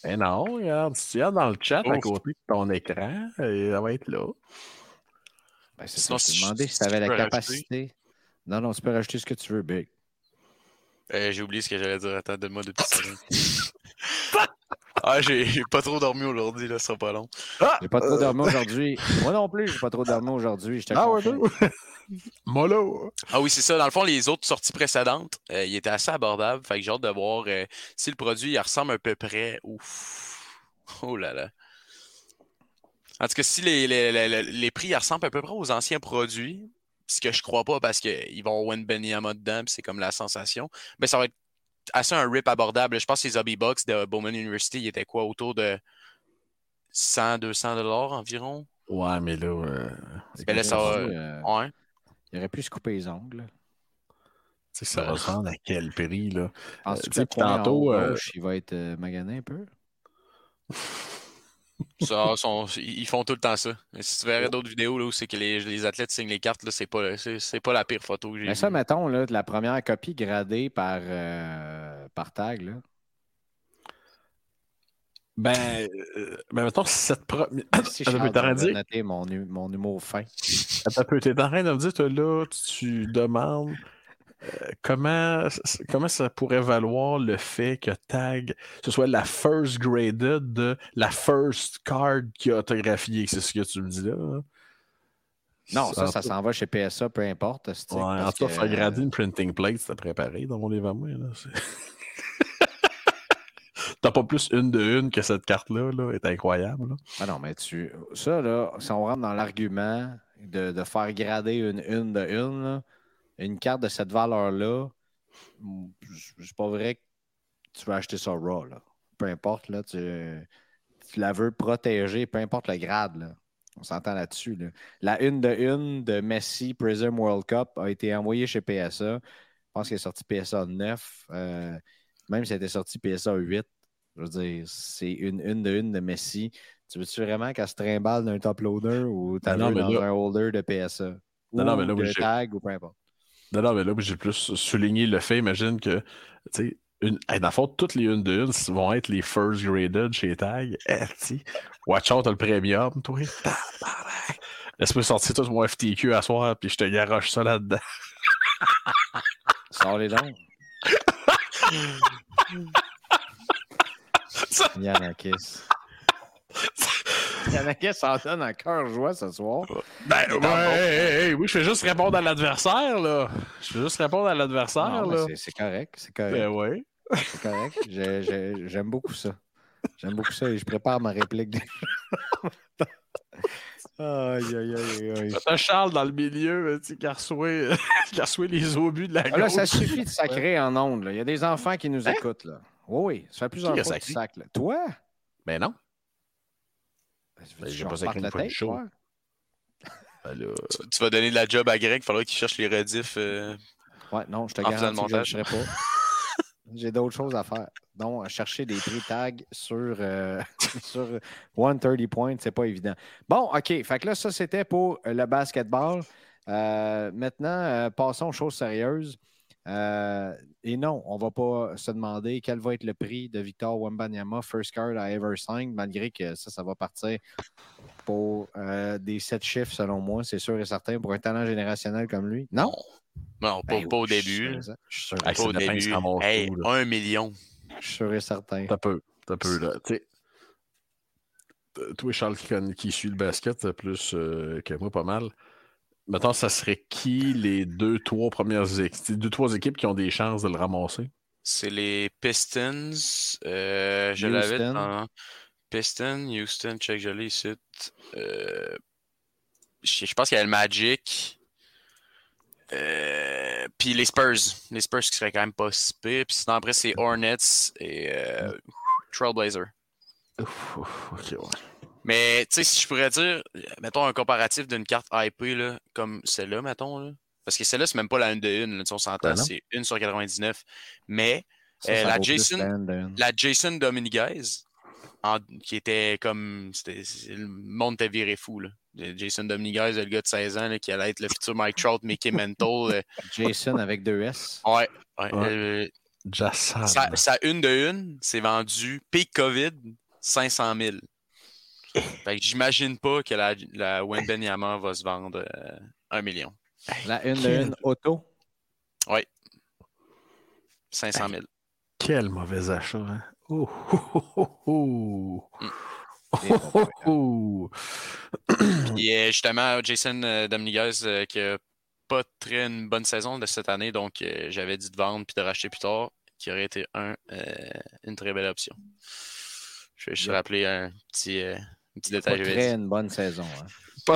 Eh non, regarde, si tu regardes dans le chat à côté de ton écran, ça va être là. Ben, c'est ça, je demandé si tu avais la capacité. Non, non, tu peux rajouter ce que tu veux, Big. Euh, j'ai oublié ce que j'allais dire. Attends, donne-moi deux petites secondes. <laughs> <laughs> ah, j'ai pas trop dormi aujourd'hui, là, ça sera pas long. Ah! J'ai pas trop dormi aujourd'hui. Moi non plus, j'ai pas trop dormi aujourd'hui. Ah ouais, <laughs> Mollo! Ah oui, c'est ça. Dans le fond, les autres sorties précédentes, euh, il était assez abordable. Fait que j'ai hâte de voir euh, si le produit il ressemble à peu près. Ouf. Oh là là. En tout cas, si les, les, les, prix ressemblent à peu près aux anciens produits, ce que je crois pas parce qu'ils vont win Benyama dedans, c'est comme la sensation, mais ça va être assez un rip abordable. Je pense que les Hobby Box de Bowman University, ils étaient quoi autour de 100, 200 dollars environ? Ouais, mais là. Euh... Mais là, ça va. Ouais. Il aurait pu se couper les ongles. Tu sais, ça ben, ressemble à quel prix, là? Penses-tu euh, que tantôt, euh... il va être euh, magané un peu? <laughs> ça, sont, ils font tout le temps ça. si tu verrais d'autres vidéos là, où c'est que les, les, athlètes signent les cartes, c'est pas, c'est, pas la pire photo que j'ai Mais ça, mettons, là, la première copie gradée par, euh, par tag, là. Ben, euh, ben mettons, cette première. <coughs> Si je vais noter mon, mon humour fin. T'es en train de me dire, toi, là, tu demandes comment, comment ça pourrait valoir le fait que Tag, ce soit la first graded de la first card qui a autographié, c'est ce que tu me dis là? Hein? Non, ça, ça, s'en va chez PSA, peu importe. Ouais, en tout cas, faire grader une printing plate, c'était préparé dans mon livre à moi. T'as pas plus une de une que cette carte-là, là, est incroyable. Ah non, mais tu. Ça, là, si on rentre dans l'argument de, de, faire grader une une de une, là, une carte de cette valeur-là, c'est pas vrai que tu vas acheter ça raw. Là. Peu importe, là, tu, tu, la veux protéger, peu importe le grade. Là. On s'entend là-dessus. Là. La une de une de Messi Prism World Cup a été envoyée chez PSA. Je pense qu'elle est sortie PSA 9. Euh, même si elle était sortie PSA 8. Je veux dire, c'est une une de une de Messi. Tu veux-tu vraiment qu'elle se trimballe d'un top loader ou t'as dans un holder de PSA? Non, ou non, mais là, de tag ou peu importe. Non, non, mais là, j'ai plus souligné le fait, imagine que, tu sais, une, dans le fond, toutes les une de une vont être les first graded chez Tag. Eh, watch out, t'as le premium, toi. Laisse-moi sortir tout mon FTQ à soir, puis je te garoche ça là-dedans. Sors les dents. <laughs> Yanakis. Yanakis s'en donne un cœur joie ce soir. Ben, ouais, oui, je fais juste répondre à l'adversaire, là. Je fais juste répondre à l'adversaire, là. C'est correct, c'est correct. Ben, ouais. C'est correct. J'aime beaucoup ça. J'aime beaucoup ça et je prépare ma réplique. <laughs> aïe, aïe, aïe, aïe. T'as Charles dans le milieu, tu qui a reçu <laughs> les obus de la ah, Là, ça suffit de sacrer en ondes. Il y a des enfants qui nous hein? écoutent. Là. Oui, oui. Ça fait plusieurs fois que tu sacres. Toi? Ben non. Ben, ben, j'ai pas sacré une fois show. Ben tu, vas donner de la job à Greg, il faudra qu'il cherche les rediffs. Euh, ouais, non, je te garantis que je ne pas. <laughs> J'ai d'autres choses à faire. Donc, chercher des prix tags sur, euh, <laughs> sur 130 points, c'est pas évident. Bon, OK. Fait que là, ça, c'était pour le basketball. Euh, maintenant, passons aux choses sérieuses. Euh, et non, on ne va pas se demander quel va être le prix de Victor Wembanyama, first card I ever signed, malgré que ça, ça va partir pour euh, des sept chiffres selon moi, c'est sûr et certain, pour un talent générationnel comme lui. Non? Non, pas, ben au début. Je suis sûr. Pas au début. Hey, un million. Je suis sûr et certain. T'as peu. T'as peu, là. Tu sais, euh, toi, Charles, qui, qui suit le basket plus euh, que moi, pas mal. Mettons, ça serait qui les deux, trois premières équipes, deux, trois équipes qui ont des chances de le ramasser? C'est les Pistons. Euh, je l'avais Houston. dans Pistons, Houston, check, je l'ai ici. Euh, je je pense qu'il y a le Magic. Euh, puis les Spurs. Les Spurs qui seraient quand même pas si pires. Puis sinon, après, c'est Hornets et euh, Trailblazer. Ouf, ouf, ok, ouais. Mais, tu sais, si je pourrais dire, mettons un comparatif d'une carte IP, là, comme celle-là, mettons, là. Parce que celle-là, c'est même pas la 1 de 1, là, tu sais, on s'entend, Ben c'est 1 sur 99. Mais Ça, Euh, ça la Jason- la Jason Dominguez, en- qui était comme. le monde était viré fou. Là. Jason Dominguez, le gars de 16 ans, là, qui allait être le futur Mike Trout, Mickey <laughs> Mantle. euh, Jason avec deux S. ouais. ouais, Ouais. euh, une de une, c'est vendu peak COVID 500 000. <laughs> Fait que j'imagine pas que la, la Wembenyama va se vendre euh, un million. La une de une auto? 500 000. Quel mauvais achat, hein? Oh, oh, oh, oh. Mm. Oh, oh, oh. Puis euh, justement, Jason euh, Dominguez, euh, qui a pas très une bonne saison de cette année, donc euh, j'avais dit de vendre puis de racheter plus tard, qui aurait été un, euh, une très belle option. Je vais juste Yep. rappeler un petit, euh, petit Pas détail. j'avais très une bonne saison. hein. Non.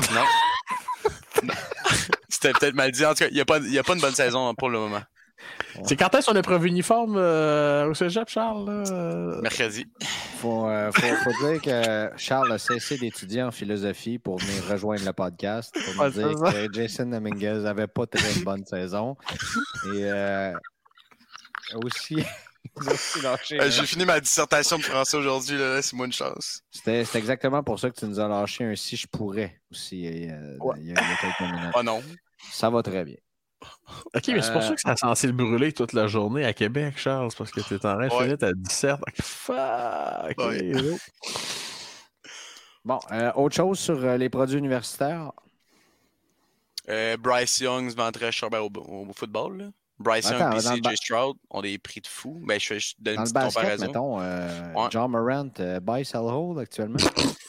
Non. <laughs> C'était peut-être mal dit. En tout cas, il n'y a, pas- il y a pas une bonne saison pour le moment. C'est quand est-ce qu'on a prévu uniforme euh, au cégep, Charles? Euh, Mercredi. Faut, euh, faut, faut dire que Charles a cessé d'étudier en philosophie pour venir rejoindre le podcast. Pour Ouais, dire que Jason Dominguez n'avait pas très une bonne saison. Et euh, aussi, a Euh, J'ai fini ma dissertation de français aujourd'hui. Laisse-moi une chance. C'était c'est exactement pour ça que tu nous as lâché un si je pourrais aussi euh, Ouais. il, y a, il y a quelques minutes. Oh non. Ça va très bien. Ok, mais c'est pour Euh, ça que c'est censé le brûler toute la journée à Québec, Charles, parce que tu es en train de Ouais. finir ta 17. Fuck! Ouais. Bon, euh, autre chose sur les produits universitaires? Euh, Bryce Young se vend très cher ben, au, au football. là. Bryce Attends, ba- CJ Stroud ont des prix de fou. Ben, je donner Dans une petite basket, comparaison. mettons, euh, Ouais. John Morant, euh, buy, sell, hold actuellement? <laughs>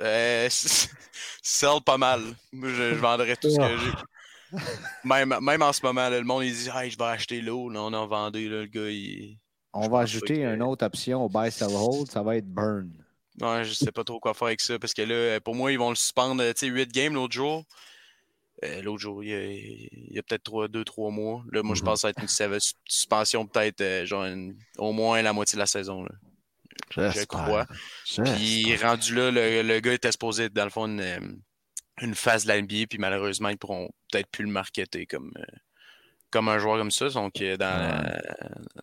Euh, sell pas mal. Je, je vendrais tout ce que j'ai. Même, <laughs> même en ce moment, là, le monde il dit hey, je vais acheter l'eau. Non, non, vendez. Là, le gars, il. On Je va ajouter que- une autre option au buy, sell, hold. Ça va être burn. Ouais, je sais pas trop quoi faire avec ça. Parce que là, pour moi, ils vont le suspendre. Tu sais, 8 games l'autre jour. Euh, l'autre jour, il y a, il y a peut-être 2-3 mois. Là, moi, je Mhm. pense va être une suspension, peut-être euh, genre une- au moins la moitié de la saison. Là. Je crois. Puis rendu là, le, le gars était supposé être dans le fond une, euh, une phase de la NBA, puis malheureusement, ils pourront peut-être plus le marketer comme, euh, comme un joueur comme ça. Donc, euh, dans,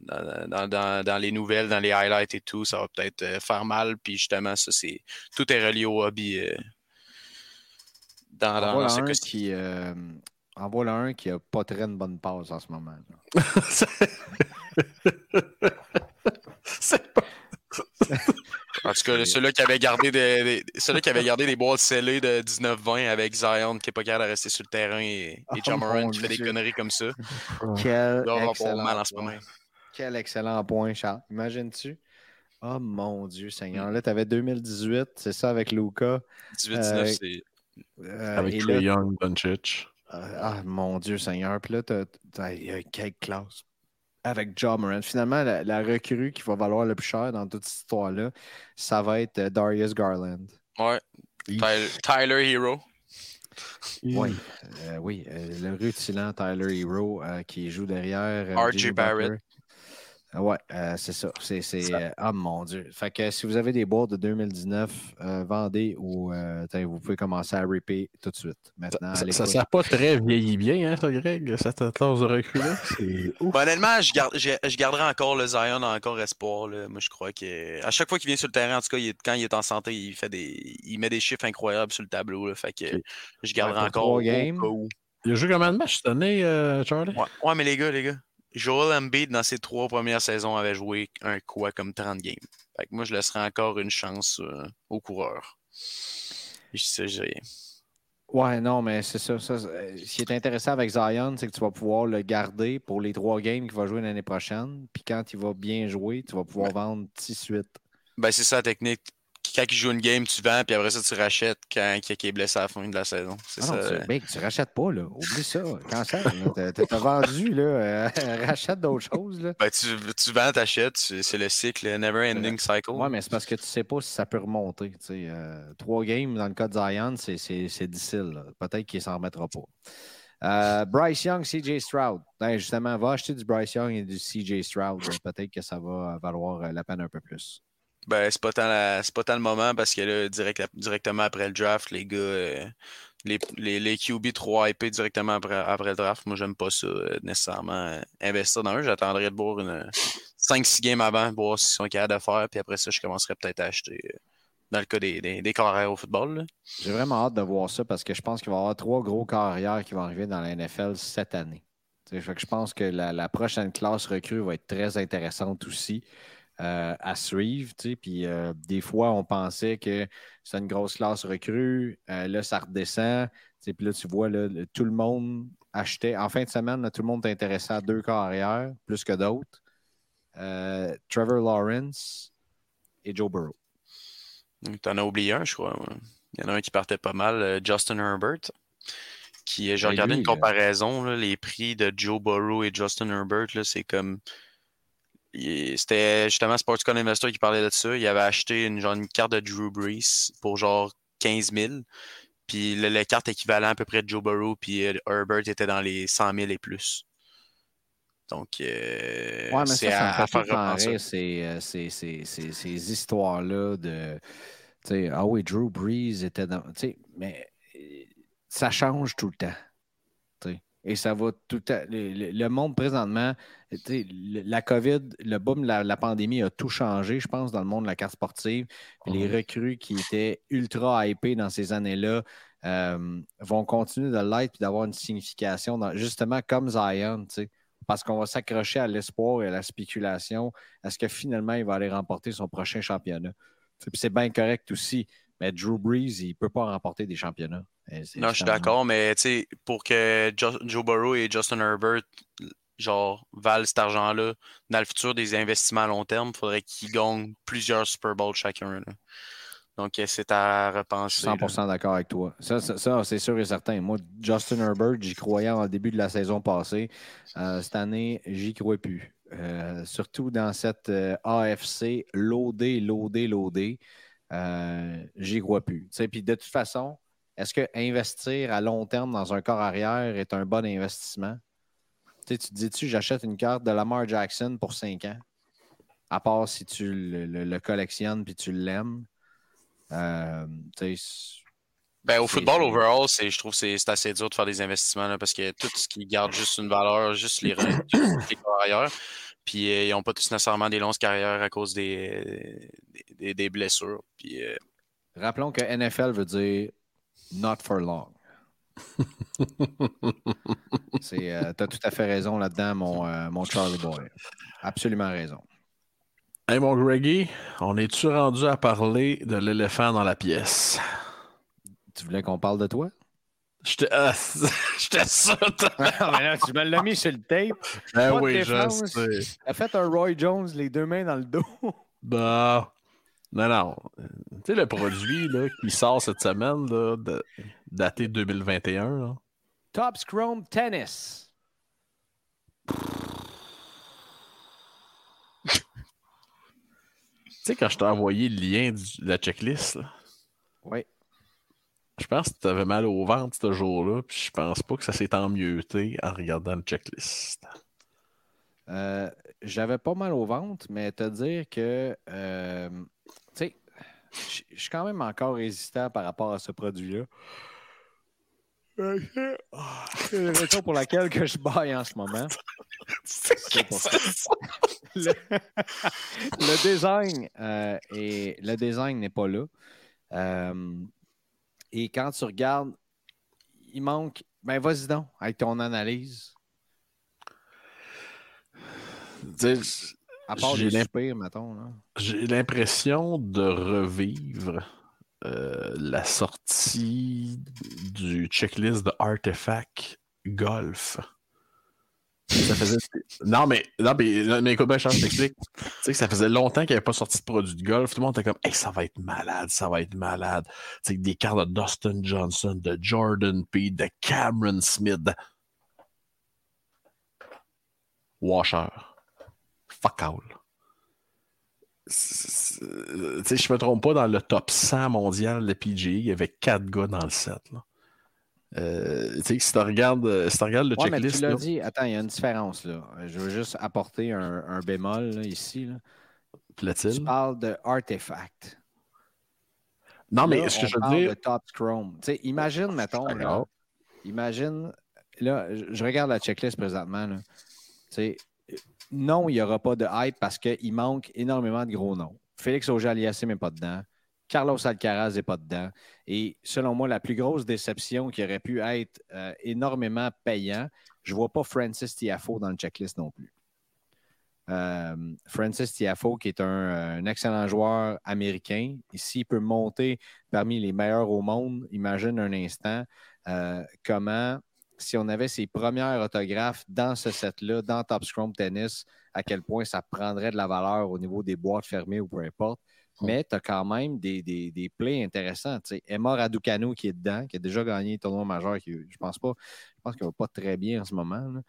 dans, dans, dans- dans les nouvelles, dans les highlights et tout, ça va peut-être euh, faire mal. Puis justement, ça, c'est tout est relié au hobby euh, dans, ce qui, euh, en voilà un qui a pas très une bonne passe en ce moment. <laughs> C'est pas- En tout cas, celui-là qui avait gardé des, des- qui avait gardé des boîtes scellées de 19-20 avec Zion qui n'est pas capable de rester sur le terrain et, et Oh John qui fait des Dieu. conneries comme ça. Quel excellent mal en ce point. moment. Quel excellent point, Charles. Imagines-tu? Oh mon Dieu Seigneur. Là, tu avais 2018, c'est ça avec Luca. 18-19, Euh, c'est. Euh, Avec là, Young, Doncic. euh, ah mon Dieu Seigneur. Puis là, t'as- t'as- il y a quelle classe. Avec John Moran. Finalement, la, la recrue qui va valoir le plus cher dans toute cette histoire-là, ça va être euh, Darius Garland. Ouais. Tyler, Tyler Hero. Oui, euh, oui. euh, le rutilant Tyler Hero euh, qui joue derrière. euh, R.J. Barrett. Euh, ouais, euh, c'est ça. C'est, c'est, euh, ah mon Dieu. Fait que si vous avez des boîtes de 2019, euh, vendez ou euh, vous pouvez commencer à ripper tout de suite. Maintenant, Ça, l'écoute. sert pas très vieilli bien, hein, ça, Greg, cette classe de <laughs> ouf. Bon, honnêtement, je, garde, je, je garderai encore le Zion encore espoir. Là. Moi, je crois que à chaque fois qu'il vient sur le terrain, en tout cas, il est- quand il est en santé, il fait des, il met des chiffres incroyables sur le tableau. Là. Fait que je garderai Ouais, encore où. Il a joué combien de matchs cette année, euh, Charlie? Ouais. ouais, mais les gars, les gars, Joel Embiid, dans ses trois premières saisons, avait joué un quoi comme 30 games. Fait que moi, je laisserai encore une chance euh, aux coureurs. Je sais, j'ai- Ouais, non, mais c'est ça, ça, Ce qui est intéressant avec Zion, c'est que tu vas pouvoir le garder pour les trois games qu'il va jouer l'année prochaine. Puis quand il va bien jouer, tu vas pouvoir vendre tout de suite. Ben, c'est ça la technique quand il joue une game, tu vends, puis après ça, tu rachètes quand il est blessé à la fin de la saison. C'est ah ça. Non, tu, tu rachètes pas, là. Oublie ça. Quand ça, t'as vendu, là. Euh, <laughs> rachète d'autres choses, là. Ben, tu, tu vends, t'achètes. C'est le cycle, never ending cycle. Ouais, mais c'est parce que tu sais pas si ça peut remonter. Euh, trois games dans le cas de Zion, c'est difficile. Peut-être qu'il s'en remettra pas. Euh, Bryce Young, CJ Stroud. Ben, justement, va acheter du Bryce Young et du CJ Stroud. Peut-être que ça va valoir la peine un peu plus. Ben, c'est pas, tant pas tant le moment parce que là, direct, directement après le draft, les gars, euh, les, les, les, QB 3 IP directement après, après le draft, moi, j'aime pas ça euh, nécessairement. Euh, investir dans eux, j'attendrai de boire une 5-6 games avant, voir s'ils sont capables de faire, puis après ça, je commencerai peut-être à acheter dans le cas des, des, carrières au football. J'ai vraiment hâte de voir ça parce que je pense qu'il va y avoir trois gros carrières qui vont arriver dans la NFL cette année. je pense que la prochaine classe recrue va être très intéressante aussi. Euh, à suivre. Puis euh, des fois, on pensait que c'est une grosse classe recrue. Euh, là, ça redescend. Puis là, tu vois, là, tout le monde achetait. En fin de semaine, tout le monde intéressé à deux carrières, plus que d'autres. Trevor Lawrence et Joe Burrow. Tu en as oublié un, je crois. Il y en a un qui partait pas mal, Justin Herbert. Qui, j'ai ben, regardé une comparaison, les prix de Joe Burrow et Justin Herbert, c'est comme c'était justement Sportscon Investor qui parlait de ça. Il avait acheté une, genre, une carte de Drew Brees pour genre 15 000. Puis le, les cartes équivalentes à peu près de Joe Burrow puis euh, Herbert était dans les 100 000 et plus. Donc, euh, ouais, c'est à, faire repenser. Euh, ces, histoires-là de. Ah oui, Drew Brees était dans. Mais ça change tout le temps. Et ça va tout à... le, monde présentement, la COVID, le boom, la, la, pandémie a tout changé, je pense, dans le monde de la carte sportive. Les recrues qui étaient ultra hypées dans ces années-là euh, vont continuer de l'être et d'avoir une signification, justement comme Zion, parce qu'on va s'accrocher à l'espoir et à la spéculation. Est-ce que finalement, il va aller remporter son prochain championnat? C'est bien correct aussi, mais Drew Brees, il ne peut pas remporter des championnats. Non, je suis d'accord, mais pour que Joe Burrow et Justin Herbert genre valent cet argent-là dans le futur des investissements à long terme, il faudrait qu'ils gagnent plusieurs Super Bowls chacun. Donc, euh, c'est à repenser. 100% d'accord avec toi. Ça, c'est sûr et certain. Moi, Justin Herbert, j'y croyais en début de la saison passée. Euh, cette année, j'y crois plus. Euh, surtout dans cette AFC loadé, loadé, loadé. J'y crois plus. Puis de toute façon, est-ce que investir à long terme dans un corps arrière est un bon investissement? Tu, te dis-tu, j'achète une carte de Lamar Jackson pour 5 ans, à part si tu le, collectionnes puis tu l'aimes? Euh, ben, au football overall, je trouve que c'est assez dur de faire des investissements parce que tout ce qui garde juste une valeur, juste les, les carrières. <coughs> Puis euh, ils n'ont pas tous nécessairement des longues carrières à cause des, des, blessures. Puis, euh, Rappelons que NFL veut dire Not for long. <laughs> C'est, euh, tu as tout à fait raison là-dedans, mon, euh, mon Charlie Boy. Absolument raison. Hey, mon Greggy, on est-tu rendu à parler de l'éléphant dans la pièce? Tu voulais qu'on parle de toi? J'étais <laughs> <laughs> ah, ça. tu me l'as mis sur le tape. <laughs> Ben oui, je sais. T'as fait un Roy Jones, les deux mains dans le dos. Bah. Non, non. Tu sais, le produit là, qui sort cette semaine, là, de, daté 2021. Là. Top Chrome Tennis. tu sais, quand je t'ai envoyé le lien de la checklist, là, oui. Je pense que tu avais mal au ventre ce jour-là, puis je pense pas que ça s'est emmioté en regardant le checklist. Euh, J'avais pas mal au ventre, mais te dire que euh, je suis quand même encore résistant par rapport à ce produit-là. C'est la raison pour laquelle que je baille en ce moment. C'est pour ça? Le, design euh, et le design n'est pas là. Euh, et quand tu regardes, il manque. Ben vas-y donc avec ton analyse. J'ai l'impression de revivre euh, la sortie du checklist de Artefact Golf. Ça faisait... Non, mais, non, mais, mais écoute, je t'explique. Tu sais, ça faisait longtemps qu'il n'y avait pas sorti de produit de golf. Tout le monde était comme, hey, ça va être malade, ça va être malade. Tu sais, des cartes de Dustin Johnson, de Jordan P, de Cameron Smith. Washer. Fuck all. Tu sais, je me trompe pas, dans le top 100 mondial de PGA, il y avait 4 gars dans le set. Là. Euh, si tu regardes, si regardes le ouais, checklist. Mais tu l'as dit, attends, il y a une différence là. Je veux juste apporter un, un bémol là, ici. Là. Tu parles de artefact. Non, mais ce que je veux dire. de Top Chrome. sais, imagine, mettons, là, imagine, là, je regarde la checklist présentement. Là, non, il n'y aura pas de hype parce qu'il manque énormément de gros noms. Félix Auger-Aliassime n'est pas dedans. Carlos Alcaraz n'est pas dedans. Et selon moi, la plus grosse déception qui aurait pu être euh, énormément payant, je ne vois pas Francis Tiafo dans le checklist non plus. Euh, Francis Tiafo, qui est un, excellent joueur américain, ici, il peut monter parmi les meilleurs au monde. Imagine un instant euh, comment, si on avait ses premiers autographes dans ce set-là, dans Top Scrum Tennis, à quel point ça prendrait de la valeur au niveau des boîtes fermées ou peu importe mais tu as quand même des, des, des plays intéressants. sais, Emma Raducanu qui est dedans, qui a déjà gagné le tournoi majeur, qui je pense pas, je pense qu'il va pas très bien en ce moment.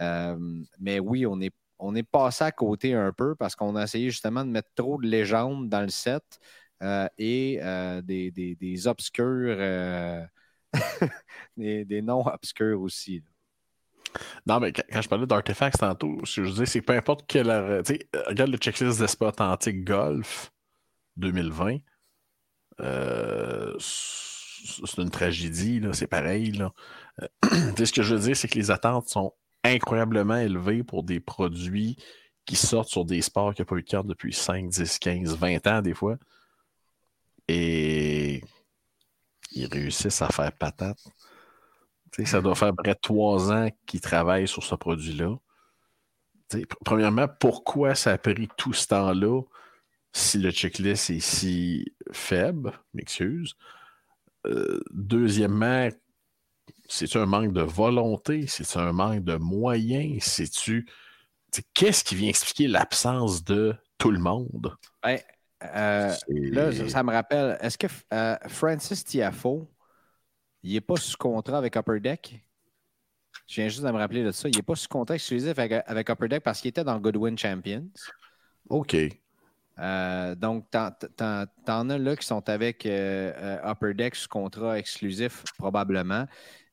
Euh, mais oui, on est, on est passé à côté un peu parce qu'on a essayé justement de mettre trop de légendes dans le set euh, et euh, des, des, des, obscurs, <laughs> des, des, noms obscurs aussi. Non, mais quand je parlais d'artefacts tantôt, ce que je disais, c'est peu importe quelle. Regarde le checklist d'Espa Authentique Golf. 2020. Euh, c'est une tragédie, c'est pareil. Là. Euh, <clears throat> ce que je veux dire, c'est que les attentes sont incroyablement élevées pour des produits qui sortent sur des sports qui n'ont pas eu de carte depuis 5, 10, 15, 20 ans des fois. Et ils réussissent à faire patate. ça doit faire près de trois ans qu'ils travaillent sur ce produit-là. Premièrement, pourquoi ça a pris tout ce temps-là si le checklist est si faible, m'excuse. Euh, deuxièmement, c'est-tu un manque de volonté? C'est-tu un manque de moyens? C'est-tu. Qu'est-ce qui vient expliquer l'absence de tout le monde? Ben, euh, là, ça, me rappelle, est-ce que euh, Francis Tiafo, il n'est pas sous contrat avec Upper Deck? Je viens juste de me rappeler de ça. Il n'est pas sous contrat exclusif avec, avec Upper Deck parce qu'il était dans Goodwin Champions. OK. Euh, donc, t'en as là qui sont avec euh, euh, Upper Deck sous contrat exclusif, probablement.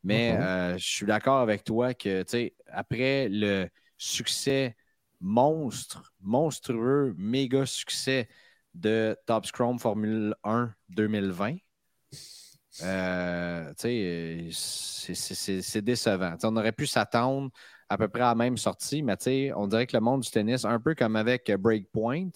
Mais mm-hmm. je suis d'accord avec toi que, tu sais, après le succès monstre, monstrueux, méga succès de Top Scrum Formule 1 2020, c'est décevant. on aurait pu s'attendre à peu près à la même sortie, mais on dirait que le monde du tennis, un peu comme avec Breakpoint,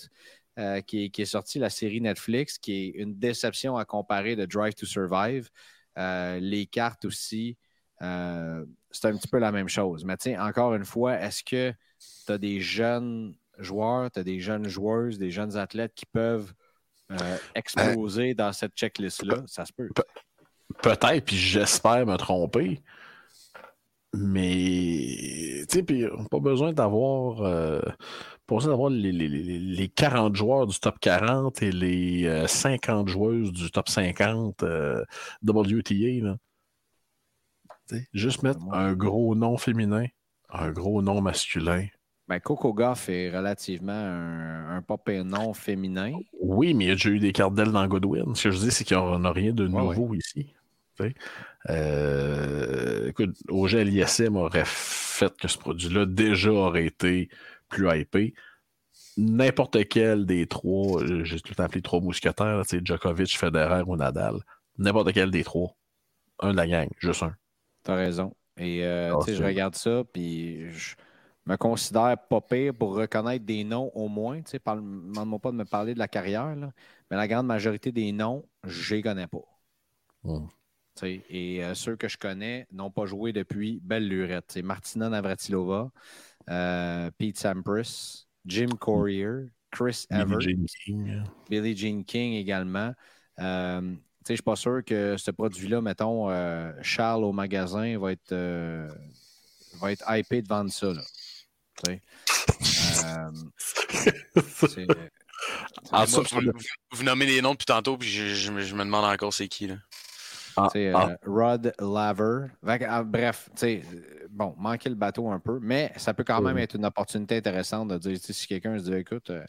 euh, qui, est, sorti la série Netflix, qui est une déception à comparer de Drive to Survive. Euh, les cartes aussi, euh, c'est un petit peu la même chose. Mais tiens, encore une fois, est-ce que tu as des jeunes joueurs, tu as des jeunes joueuses, des jeunes athlètes qui peuvent exploser dans cette checklist-là? Ça se peut. Peut-être, puis j'espère me tromper. Mais, tu sais, puis pas besoin d'avoir pour ça d'avoir les, les, les, 40 joueurs du top 40 et les 50 euh, joueuses du top 50 euh, WTA. Là. juste mettre un gros nom féminin, un gros nom masculin. Ben, Coco Goff est relativement un, un et nom féminin. Oui, mais il y a déjà eu des cartes d'elle dans Godwin. Ce que je dis, c'est qu'il n'y en a rien de nouveau ici. Euh, écoute, Auger Aliassime aurait fait que ce produit-là déjà aurait été plus hypé. N'importe quel des trois, euh, j'ai tout appelé trois mousquetaires, Djokovic, Federer ou Nadal. N'importe quel des trois. Un de la gang, juste un. T'as raison. Et euh, ah, je regarde ça, puis je me considère pas pire pour reconnaître des noms au moins. Demande-moi pas de me parler de la carrière, mais la grande majorité des noms, je les connais pas. Hmm. Et euh, ceux que je connais n'ont pas joué depuis belle lurette. C'est Martina Navratilova, euh, Pete Sampras, Jim Courier, Chris Evert, Billie Jean King, également. Euh, je suis pas sûr que ce produit-là, mettons, euh, Charles au magasin va être, euh, va être hypé de vendre ça. Là. Euh, <laughs> Ah, ça, vous, vous- vous nommez les noms depuis tantôt, puis je, je me- je me demande encore c'est qui. Là. ah, C'est ah, euh, Rod Laver. Ah, bref, tu sais, bon, manquer le bateau un peu, mais ça peut quand même être une opportunité intéressante de dire, si quelqu'un se dit, écoute, euh,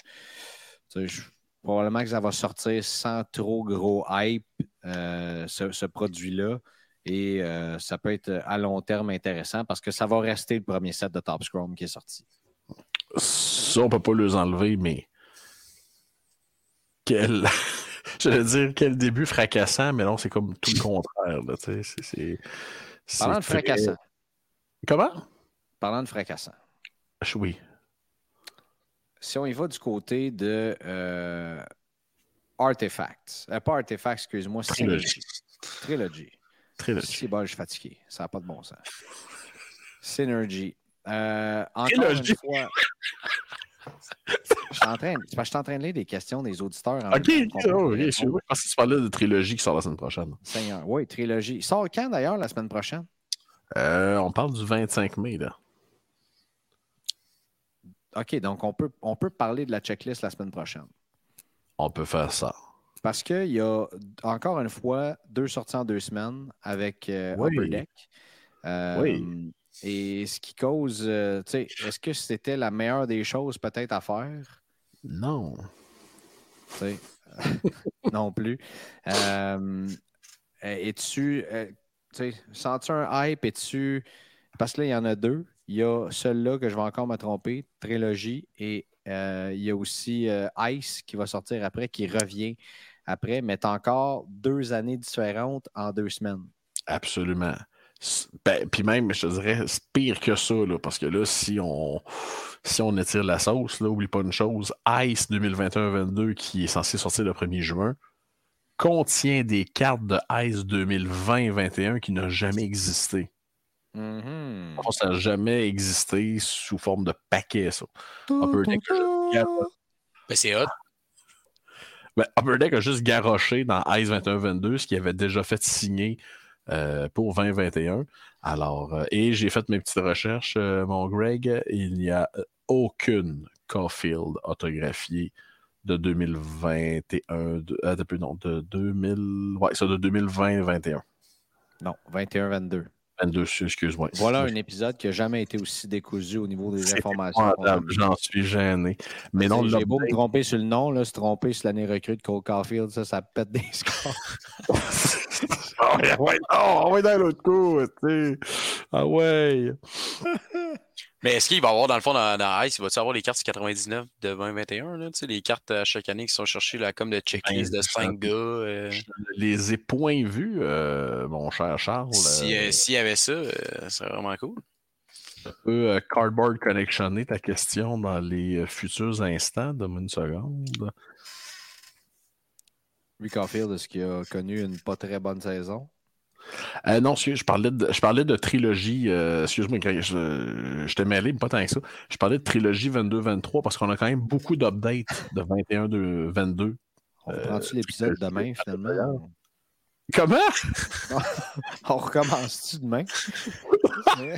je- probablement que ça va sortir sans trop gros hype, euh, ce, ce produit-là. Et euh, ça peut être à long terme intéressant parce que ça va rester le premier set de Top Scrum qui est sorti. ça, on peut pas les enlever, mais quel. <laughs> Je veux dire, quel début fracassant, mais non, c'est comme tout le contraire. Là, Parlant de fracassant. Comment? Parlant de fracassant. Oui. Si on y va du côté de euh, Artifacts, euh, pas Artifacts, excuse-moi, Trilogy. Trilogy. Trilogy. C'est bon, je suis fatigué. Ça n'a pas de bon sens. Synergy. Euh, encore Trilogy. une fois. Je suis en train, c'est parce que je de lire des questions des auditeurs. en Ok, oh, ok, répondre. excuse-moi, je pensais que tu parlais de trilogie qui sort la semaine prochaine. Seigneur. Oui, trilogie. Il sort quand d'ailleurs la semaine prochaine? Euh, on parle du 25 mai, là. OK, donc on peut, on peut parler de la checklist la semaine prochaine. On peut faire ça. Parce qu'il y a encore une fois deux sorties en deux semaines avec euh, Oui. Upper. Euh, Oui. Et ce qui cause, euh, tu sais, est-ce que c'était la meilleure des choses peut-être à faire? Non. Tu sais, <laughs> non plus. Es-tu, euh, tu sais, sens-tu un hype? Es-tu, parce que là, il y en a deux. Il y a celui-là que je vais encore me tromper, Trilogie, et euh, il y a aussi euh, Ice qui va sortir après, qui revient après, mais encore deux années différentes en deux semaines. Absolument. Ben, puis même, je te dirais, c'est pire que ça, là, parce que là, si on, si on étire la sauce, là, oublie pas une chose, Ice 2021-22, qui est censé sortir le 1er juin, contient des cartes de Ice 2020-21 qui n'ont jamais existé. Mhm. Ça n'a jamais existé sous forme de paquet, ça. Upper Deck a juste gar- Ben, c'est hot. ben, Upper Deck a juste garoché dans Ice 21-22, ce qui avait déjà fait signer euh, pour 2021. Alors, euh, et j'ai fait mes petites recherches, euh, mon Greg, il n'y a aucune Caulfield autographiée de 2021, de, euh, non, de 2000, ouais, ça de 2020-21. Non, 21-22. 22, excuse-moi. Voilà un épisode qui n'a jamais été aussi décousu au niveau des informations. J'en suis gêné. Mais non, J'ai beau me tromper sur le nom, là, se tromper sur l'année recrue de Cole Caulfield, ça, ça pète des <laughs> scores. Ah ouais, non, ah ouais, dans l'autre coup, tu sais. Ah ouais. <laughs> Mais est-ce qu'il va y avoir, dans le fond, dans, dans Ice, il va-tu avoir les cartes 99 de 2021, là, tu sais, les cartes à chaque année qui sont cherchées, là, comme de checklist de 5 gars? euh, Je les ai point vus, euh, mon cher Charles. si, euh, euh, S'il y avait ça, euh, ça serait vraiment cool. je peux euh, cardboard connectionner ta question dans les euh, futurs instants. Donne-moi une seconde. Lui, Caulfield, est-ce qu'il a connu une pas très bonne saison? Euh, non, je parlais de, je parlais de trilogie. euh, Excuse-moi, je, je t'ai mêlé, mais pas tant que ça. Je parlais de trilogie 22-23 parce qu'on a quand même beaucoup d'updates de 21-22. On Euh, reprend-tu l'épisode demain, finalement? Comment? <laughs> On recommence-tu demain? <laughs>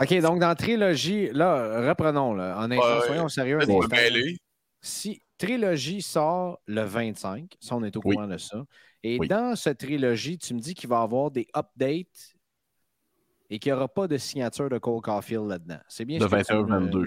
OK, donc dans Trilogie, là, reprenons, là, en instant, Ouais. soyons sérieux. un. Si Trilogie sort le 25, ça, on est au Oui. courant de ça. Et Oui. dans cette trilogie, tu me dis qu'il va y avoir des updates et qu'il n'y aura pas de signature de Cole Caulfield là-dedans. C'est bien De ce que tu me- 21-22.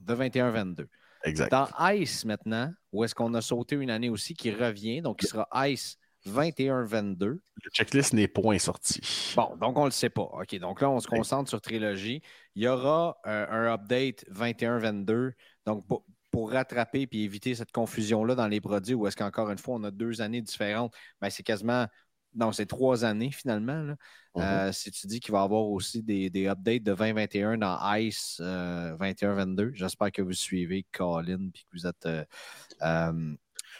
De 21-22. Exact. Dans Ice maintenant, où est-ce qu'on a sauté une année aussi qui revient, donc il sera Ice 21-22. Le checklist n'est point sorti. Bon, donc on ne le sait pas. OK, donc là, on se concentre sur Trilogie. Il y aura euh, un update 21-22, donc pour, rattraper et éviter cette confusion-là dans les produits, où est-ce qu'encore une fois, on a deux années différentes, ben, c'est quasiment. Non, c'est trois années finalement. là. Mhm. Euh, si tu dis qu'il va y avoir aussi des, des updates de 2021 dans ICE euh, 21-22, j'espère que vous suivez Colin et que vous êtes. euh, euh,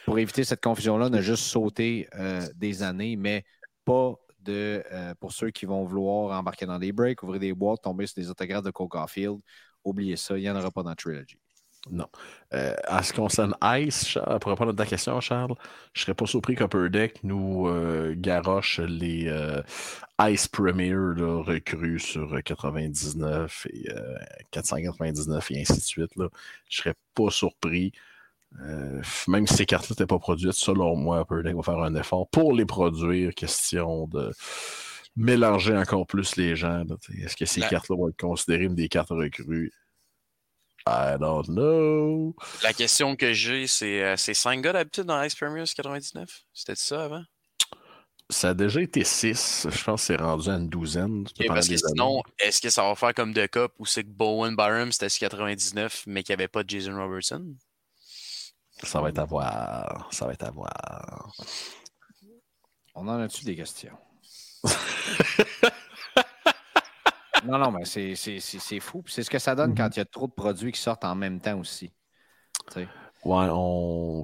pour éviter cette confusion-là, on a juste sauté euh, des années, mais pas de. euh, pour ceux qui vont vouloir embarquer dans des breaks, ouvrir des boîtes, tomber sur des autographes de Coca Field, oubliez ça, il n'y en aura pas dans Trilogy. Non. Euh, en ce qui concerne Ice, pour répondre à ta question, Charles, je ne serais pas surpris qu'Upper Deck nous euh, garoche les euh, Ice Premier là, recrues sur 99 et 499 et ainsi de suite. Là. Je ne serais pas surpris. même si ces cartes-là n'étaient pas produites, selon moi, Upper Deck va faire un effort pour les produire. Question de mélanger encore plus les gens. Est-ce que ces cartes-là vont être considérées comme des cartes recrues? I don't know. La question que j'ai, c'est euh, c'est 5 gars d'habitude dans Ice Premier 99? C'était ça avant? Ça a déjà été 6. Je pense que c'est rendu à une douzaine. parce que sinon, est-ce que ça va faire comme de Cup où c'est que Bowen Byram c'était 99 mais qu'il n'y avait pas de Jason Robertson? Ça va être à voir. Ça va être à voir. On en a-tu des questions? <laughs> non, non, mais c'est fou. C'est ce que ça donne quand mm-hmm. il y a trop de produits qui sortent en même temps aussi. Ouais, on.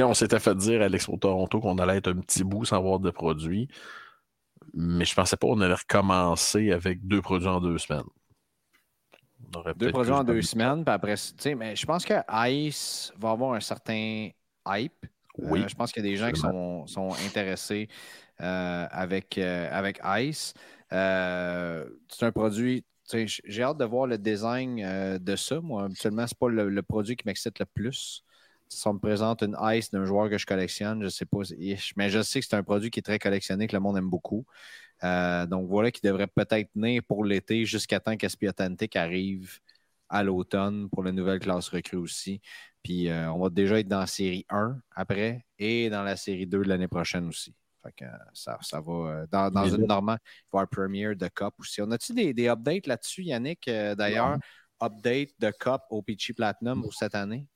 on s'était fait dire à l'Expo Toronto qu'on allait être un petit bout sans avoir de produits. Mais je pensais pas qu'on allait recommencer avec deux produits en deux semaines. Deux produits en deux semaines, puis après, mais je pense que Ice va avoir un certain hype. Oui. Euh, je pense qu'il y a des gens qui sont, sont intéressés euh, avec, euh, avec Ice. Euh, c'est un produit. J'ai hâte de voir le design de ça. Moi, habituellement, ce n'est pas le, produit qui m'excite le plus. Si on me présente une Ice d'un joueur que je collectionne, je ne sais pas. Mais je sais que c'est un produit qui est très collectionné, que le monde aime beaucoup. donc voilà qui devrait peut-être naître pour l'été jusqu'à temps qu'Espiatantic arrive à l'automne pour la nouvelle classe recrue aussi. Puis on va déjà être dans la série 1 après et dans la série 2 de l'année prochaine aussi. Fait ça, ça va. Euh, dans, dans une normale, il va y avoir Premier de Cup aussi. On a-tu des, des, updates là-dessus, Yannick, euh, d'ailleurs? Update de Cup au Peachy Platinum pour cette année?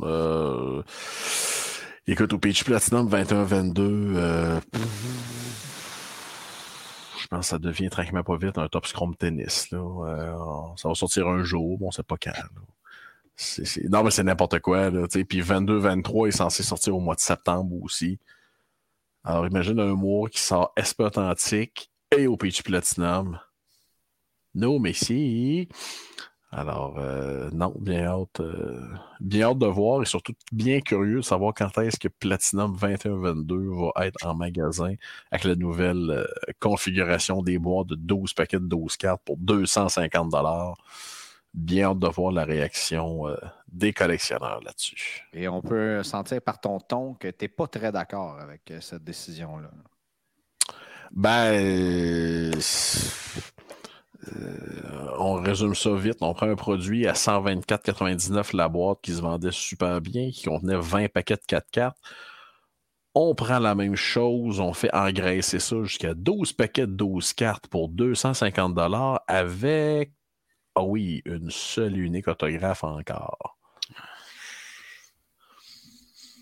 Euh, écoute, au Peachy Platinum 21-22, je pense que ça devient tranquillement pas vite un top scrum tennis. Là. ça va sortir un jour, bon, c'est pas quand. Non, mais c'est n'importe quoi. Là, puis 22-23 est censé sortir au mois de septembre aussi. Alors, imagine un mois qui sort SP Authentique et au Peach Platinum. No, mais si. Alors, euh, non, bien hâte, euh, bien hâte de voir et surtout bien curieux de savoir quand est-ce que Platinum 21-22 va être en magasin avec la nouvelle euh, configuration des boîtes de 12 paquets de 12 cartes pour 250 bien hâte de voir la réaction euh, des collectionneurs là-dessus. Et on peut sentir par ton ton que tu n'es pas très d'accord avec euh, cette décision-là. Ben, euh, on résume ça vite. On prend un produit à 124,99 la boîte qui se vendait super bien, qui contenait 20 paquets de 4 cartes. On prend la même chose, on fait engraisser ça jusqu'à 12 paquets de 12 cartes pour 250 avec ah oui, une seule unique autographe encore.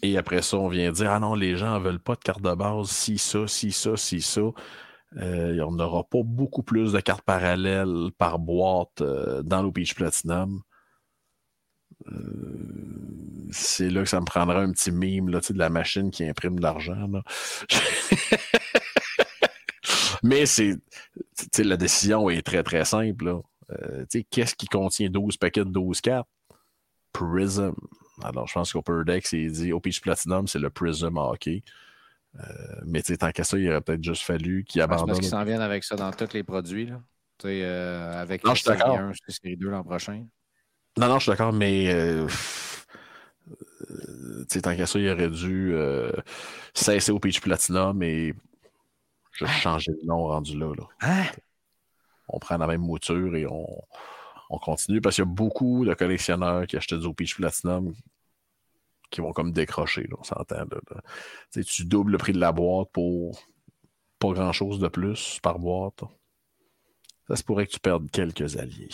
Et après ça, on vient dire Ah non, les gens ne veulent pas de carte de base, si ça, si ça, si ça. Euh, on n'aura pas beaucoup plus de cartes parallèles par boîte euh, dans l'OPH Platinum. Euh, c'est là que ça me prendra un petit mime là, de la machine qui imprime de l'argent. <laughs> Mais c'est la décision est très très simple. Euh, qu'est-ce qui contient 12 paquets de 12 cartes? Prism. Alors, je pense qu'au Deck, c'est dit au Peach Platinum, c'est le Prism hockey. Euh, mais tant qu'à ça, il aurait peut-être juste fallu qu'il abandonne. Parce qu'ils s'en viennent avec ça dans tous les produits. Là. Euh, avec non, je série 1, série 2 l'an prochain. Non, non, je suis d'accord, mais euh, tant qu'à ça, il aurait dû cesser au Platinum et juste ah. changer le nom rendu là. là. Hein? On prend la même mouture et on, continue parce qu'il y a beaucoup de collectionneurs qui achètent du Peach Platinum qui vont comme décrocher, on s'entend. Tu doubles le prix de la boîte pour pas grand-chose de plus par boîte. Ça se pourrait que tu perdes quelques alliés.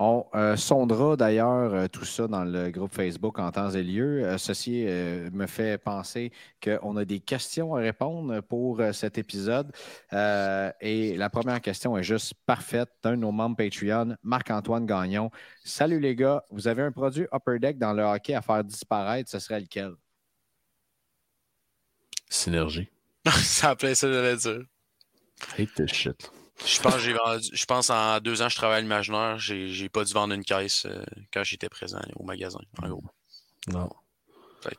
On euh, sondera d'ailleurs euh, tout ça dans le groupe Facebook en temps et lieu. Euh, ceci me fait penser qu'on a des questions à répondre pour cet épisode. et la première question est juste parfaite d'un de nos membres Patreon, Marc-Antoine Gagnon. Salut les gars, vous avez un produit Upper Deck dans le hockey à faire disparaître, ce serait lequel? Synergie. <laughs> ça appelait ça, j'allais dire. Hate this shit. Je pense, j'ai vendu, je pense en deux ans, je travaille à l'imaginaire, j'ai, j'ai pas dû vendre une caisse euh, quand j'étais présent au magasin, en gros. Non.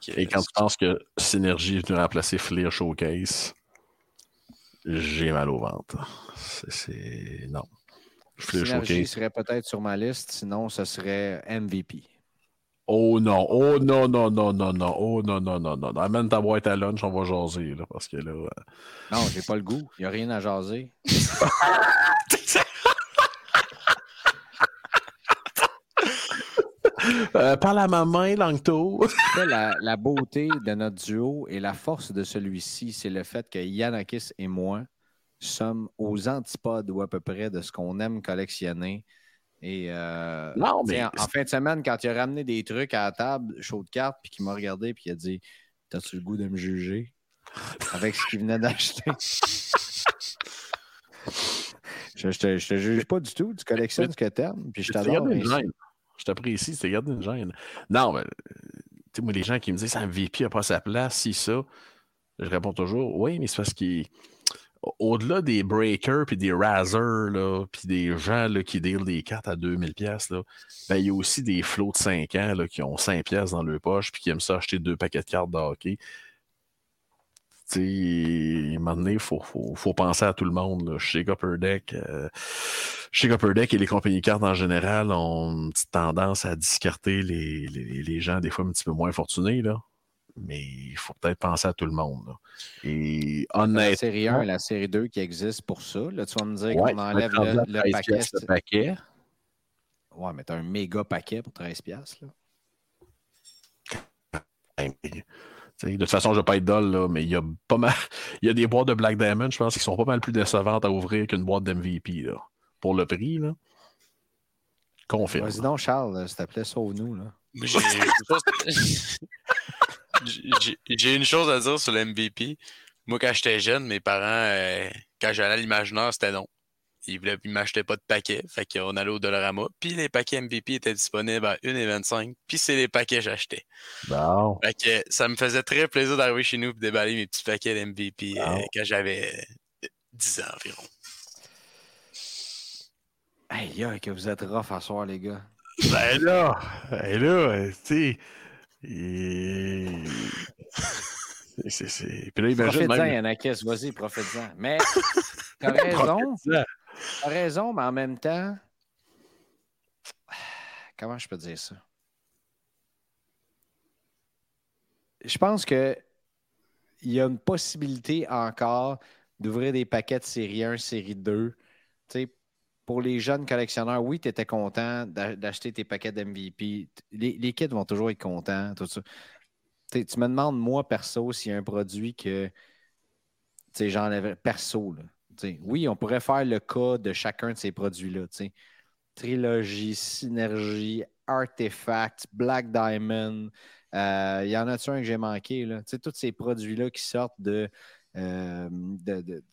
Que, Et quand euh, tu penses que Synergy est venu remplacer Fleer Showcase, j'ai mal au ventre. C'est- C'est. Non. Fleer Synergy Showcase. serait peut-être sur ma liste, sinon ce serait MVP. Oh non, oh non, non, non, non, non, oh non, non, non, non. Amène ta boîte à lunch, on va jaser, là, parce que là. euh, Non, j'ai pas le goût. Il n'y a rien à jaser. <laughs> euh, parle à ma main, Langto. La, la beauté de notre duo et la force de celui-ci, c'est le fait que Yanakis et moi sommes aux antipodes ou à peu près de ce qu'on aime collectionner. Et euh, Non, mais. en, en fin de semaine, quand il a ramené des trucs à la table, chaud de carte, puis qu'il m'a regardé, puis il a dit T'as-tu le goût de me juger? Avec ce qu'il venait d'acheter <laughs> Je, je, te, je te juge pas du tout. Tu collectionnes ce que t'aimes, puis je t'adore. Je t'apprécie, tu t'es gardé une gêne. Non, mais. euh, Tu sais, moi, les gens qui me disent, ça MVP n'a pas sa place, si ça, je réponds toujours, oui, mais c'est parce qu'il. Au-delà des breakers puis des razzers, là, puis des gens qui deal des cartes à 2000 pièces, ben, il y a aussi des flots de 5 ans qui ont 5 pièces dans leur poche puis qui aiment ça acheter deux paquets de cartes de hockey. Tu à un moment donné, il faut, penser à tout le monde. Chez Upper Deck, euh, chez Upper Deck et les compagnies cartes en général ont une petite tendance à discarter les, gens des fois un petit peu moins fortunés. Mais il faut peut-être penser à tout le monde. là. Et La honnêtement, série 1 et la série 2 qui existent pour ça. Là, tu vas me dire ouais, qu'on enlève le, te le rendre à 13 paquet. le paquet. Ouais, mais t'as un méga paquet pour 13$. piastres, Là. Ben, de toute façon, je ne vais pas être dole, là, mais il y a pas mal. <laughs> Il y a des boîtes de Black Diamond, je pense, qui sont pas mal plus décevantes à ouvrir qu'une boîte d'MVP. là. Pour le prix, là. Confirme. Vas-y donc, Charles, s'il te plaît, sauve-nous. Là. Moi, J'ai <laughs> j'ai- une chose à dire sur le MVP. Moi, quand j'étais jeune, mes parents, euh, quand j'allais à l'imaginaire, c'était non. Ils ils m'achetaient pas de paquets. Fait qu'on allait au Dollarama. Puis les paquets MVP étaient disponibles à 1,25. Puis c'est les paquets que j'achetais. Bon. Fait que ça me faisait très plaisir d'arriver chez nous et déballer mes petits paquets d'MVP euh, Wow. quand j'avais euh, 10 ans environ. Aïe, aïe, que vous êtes rough à soir, les gars. Ben là, ben là, tu sais. Et- c'est- c'est- Puis là, imagine Profite-en, même. Yanakis, vas-y, profite-en. Mais <laughs> t'as raison, t'as raison, mais en même temps, comment je peux dire ça? Je pense que il y a une possibilité encore d'ouvrir des paquets de série 1, série 2. Tu sais, pour les jeunes collectionneurs, oui, tu étais content d'a- d'acheter tes paquets d'MVP. Les, les kids vont toujours être contents. Tu me demandes, moi, perso, s'il y a un produit que j'enlèverais perso. Là. Tu sais, oui, on pourrait faire le cas de chacun de ces produits-là. Trilogie, Synergie, Artefact, Black Diamond. Euh, Il y en a-tu un que j'ai manqué? Là? Tous ces produits-là qui sortent de. euh, de, de-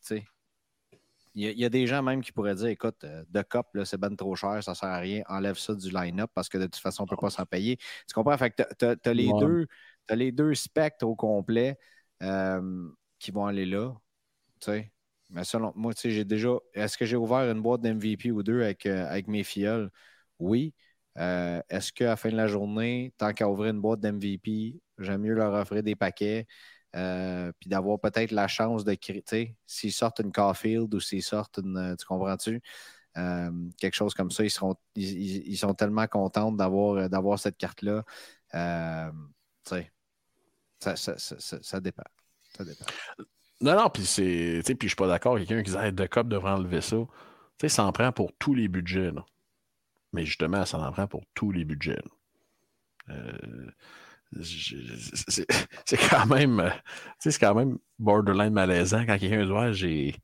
y, y a des gens même qui pourraient dire écoute, euh, de cop, là, c'est ben trop cher, ça sert à rien, enlève ça du line-up parce que de toute façon, on ne peut pas s'en payer. Tu comprends? Fait que tu as, les Ouais. deux. T'as les deux spectres au complet euh, qui vont aller là. tu sais. Mais selon moi, tu sais, j'ai déjà. Est-ce que j'ai ouvert une boîte d'MVP ou deux avec, euh, avec mes filleuls? Oui. Euh, Est-ce qu'à la fin de la journée, tant qu'à ouvrir une boîte d'MVP, j'aime mieux leur offrir des paquets? Euh, puis d'avoir peut-être la chance de créer, s'ils sortent une Caulfield ou s'ils sortent une. euh, Tu comprends-tu? Euh, quelque chose comme ça, ils, seront, ils, sont tellement contents d'avoir d'avoir cette carte-là. Euh, ça, ça, dépend. Non, non, puis c'est. Puis je suis pas d'accord. Quelqu'un qui dit hey, De Cop devrait enlever ça. Tu sais, ça en prend pour tous les budgets. Mais justement, ça en prend pour tous les budgets. Euh, c'est quand même. euh, c'est quand même borderline malaisant quand quelqu'un dit Ouais, j'ai.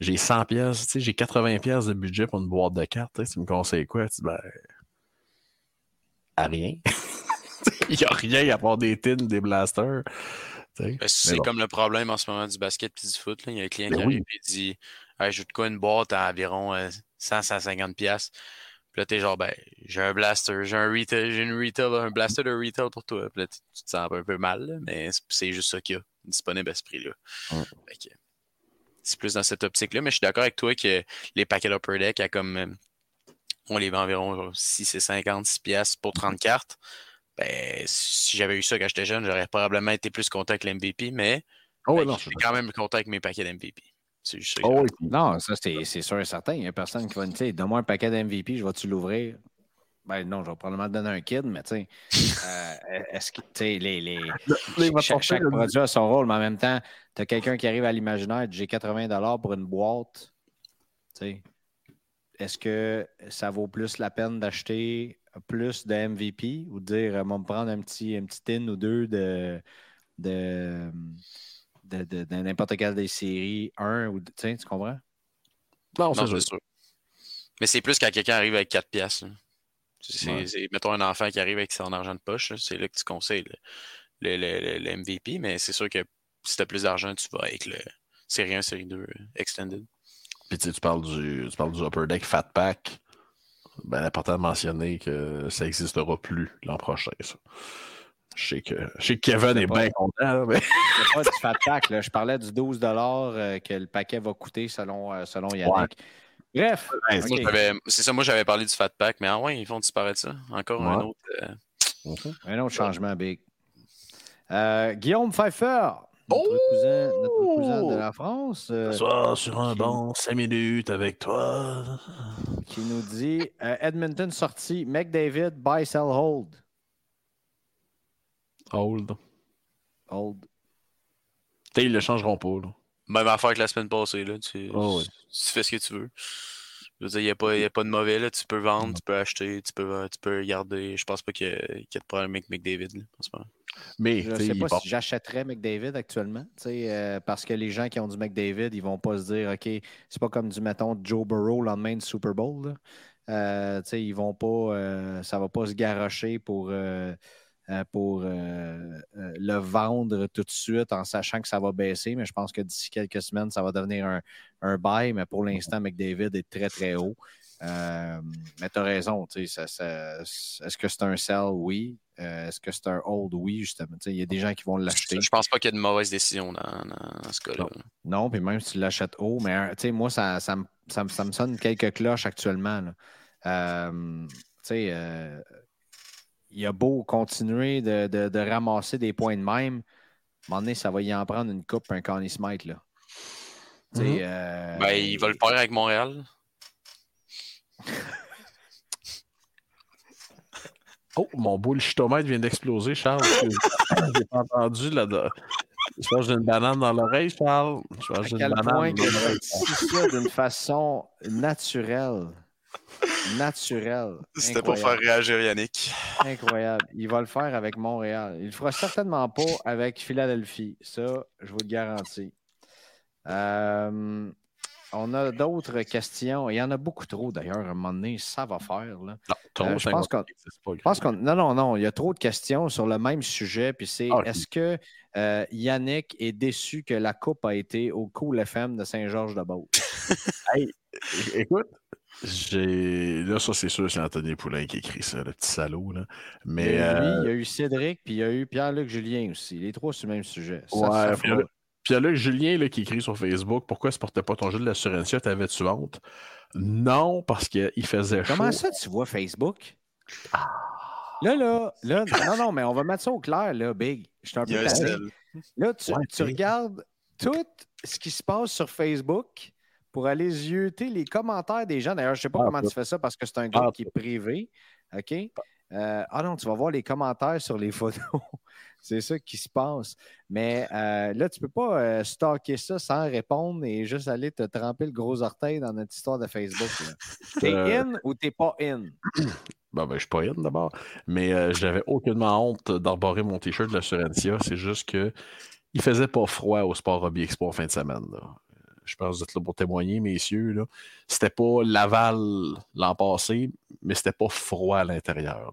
J'ai 100 pièces, tu sais, j'ai 80 pièces de budget pour une boîte de cartes. tu me conseilles quoi? Tu ben, à rien. <laughs> Il n'y a rien à part des tins, des blasters. Ben, c'est bon. comme le problème en ce moment du basket et du foot. Il y a un client Ben qui oui. arrive et dit hey, Je de quoi une boîte à environ euh, 100-150$. Puis là, t'es genre, ben, j'ai un blaster, j'ai un retail, j'ai une retail, un blaster de retail pour toi. Puis là, tu te sens un peu mal, là, mais c'est- juste ça qu'il y a disponible à ce prix-là. Que- c'est plus dans cette optique-là. Mais je suis d'accord avec toi que les paquets Upper Deck, à comme on les vend environ 6 et 50, 6 piastres pour 30 cartes. Ben, si j'avais eu ça quand j'étais jeune, j'aurais probablement été plus content avec l'MVP, mais Oh, ben, je suis quand même content avec mes paquets d'MVP. C'est juste ça. que Oh, Non, ça, c'est c'est sûr et certain. Il n'y a personne qui va me dire donne-moi un paquet d'MVP, je vais-tu l'ouvrir? Ben non, je vais probablement te donner un kid, mais tu sais, <laughs> euh, est-ce que, tu sais, les, les, <laughs> va chaque, chaque produit a son rôle, mais en même temps, tu as quelqu'un qui arrive à l'imaginaire, j'ai 80 pour une boîte. Tu sais, est-ce que ça vaut plus la peine d'acheter plus de MVP ou de dire, euh, moi, me prendre un petit, un petit tin ou deux de, de, de, de- de n'importe quelle des séries, un ou deux, tu sais, tu comprends? Non, Non, c'est sûr. Mais c'est plus quand quelqu'un arrive avec 4 piastres. Ouais. mettons un enfant qui arrive avec son argent de poche, c'est là que tu conseilles le, le- le- le MVP, mais c'est sûr que si tu as plus d'argent, tu vas avec le série 1, série 2 euh, Extended. Puis tu sais, tu parles du, tu parles du Upper Deck Fat Pack. Ben, important de mentionner que ça n'existera plus l'an prochain, ça. Je sais que, je sais que Kevin est bien content, là, mais C'est pas du fat pack, là. Je parlais du 12 euh, que le paquet va coûter selon, euh, selon Yannick. Bref, Ouais, j'avais- c'est ça, moi j'avais parlé du Fat Pack, mais ah ouais, ils font disparaître ça. Encore un autre. euh, <laughs> un autre changement big. Euh, Guillaume Pfeiffer, notre, Oh! cousin, notre cousin de la France, euh, soir sur un qui- banc, 5 minutes avec toi. qui nous dit euh, Edmonton sorti, McDavid, buy, sell, hold. Hold. Hold. Tu sais, ils le changeront pas, là. Même affaire que la semaine passée. Là. Tu, Oh, ouais. tu fais ce que tu veux. Je veux dire, il n'y a, pas- y a pas de mauvais. Là. Tu peux vendre, tu peux acheter, tu peux, tu peux garder. Je pense pas qu'il y, a- qu'il y a de problème avec McDavid. Là, en ce moment. Mais, Je sais, pas part- si j'achèterais McDavid actuellement, tu sais, euh, parce que les gens qui ont du McDavid, ils vont pas se dire, OK, c'est pas comme du, metton, Joe Burrow le lendemain du Super Bowl. là. Euh, tu sais, ils vont pas, euh, ça va pas se garrocher pour, euh, pour euh, euh, le vendre tout de suite en sachant que ça va baisser, mais je pense que d'ici quelques semaines, ça va devenir un, un buy, mais pour l'instant, McDavid est très, très haut. Euh, mais tu as raison, ça- ça- est-ce que c'est un sell? Oui. Euh, est-ce que c'est un hold? Oui, justement. Il y a des gens qui vont l'acheter. Je pense pas qu'il y ait de mauvaise décision dans, dans ce cas-là. Non, puis même si tu l'achètes haut, mais euh, tu sais, moi, ça, ça, me, ça, me- ça me sonne quelques cloches actuellement. là. Euh, tu sais, euh, il a beau continuer de, de- de ramasser des points de même, à un moment donné, ça va y en prendre une coupe, un Connie Smite. Là. Mhm. euh, Ben, il va le faire avec Montréal. <laughs> Oh, mon bullshitomètre vient d'exploser, Charles. J'ai pas entendu là de... Je pense que j'ai une banane dans l'oreille, Charles. Je pense à que j'ai quel une banane point dans que je l'oreille. réussis ça d'une façon naturelle? Naturelle. C'était pour faire réagir Yannick. Incroyable. Il va le faire avec Montréal. Il le fera certainement pas <laughs> avec Philadelphie. Ça, je vous le garantis. Euh, on a d'autres questions. Il y en a beaucoup trop d'ailleurs. À un moment donné, ça va faire. Là. Non, Euh, je pense qu'on-. Non, non, non. Il y a trop de questions sur le même sujet. Puis c'est Ah, est-ce que euh, Yannick est déçu que la coupe a été au Cool FM de Saint-Georges-de-Beauce? Écoute, j'ai. Là, ça, c'est sûr, c'est Anthony Poulain qui écrit ça, le petit salaud. Là. Il y Mais. a eu lui, euh, il y a eu Cédric, puis il y a eu Pierre-Luc Julien aussi. Les trois sur le même sujet. Ça, ouais, ça là, Julien là, qui écrit sur Facebook pourquoi ne portais pas ton jeu de l'assurance T'avais-tu honte? Non, parce qu'il faisait chaud. Comment ça, tu vois Facebook? Là, là, là, non, non, mais on va mettre ça au clair, là, Big. Je suis un peu. Là, tu, Ouais, tu regardes tout ce qui se passe sur Facebook pour aller zioter les commentaires des gens. D'ailleurs, je ne sais pas Ah, comment tu fais ça parce que c'est un groupe Ah, qui est privé. OK? Euh, ah non, tu vas voir les commentaires sur les <laughs> photos. c'est ça qui se passe. Mais euh, là, tu ne peux pas euh, stalker ça sans répondre et juste aller te tremper le gros orteil dans notre histoire de Facebook. <laughs> T'es in ou t'es pas in? <clears throat> Bon, ben, je suis pas in d'abord. Mais euh, j'avais aucunement honte d'arborer mon t-shirt de l'assurantia. C'est juste que il faisait pas froid au Sport Hobby Expo en fin de semaine. là. Je pense que vous êtes là pour témoigner, messieurs. Là. C'était pas Laval l'an passé, mais c'était pas froid à l'intérieur.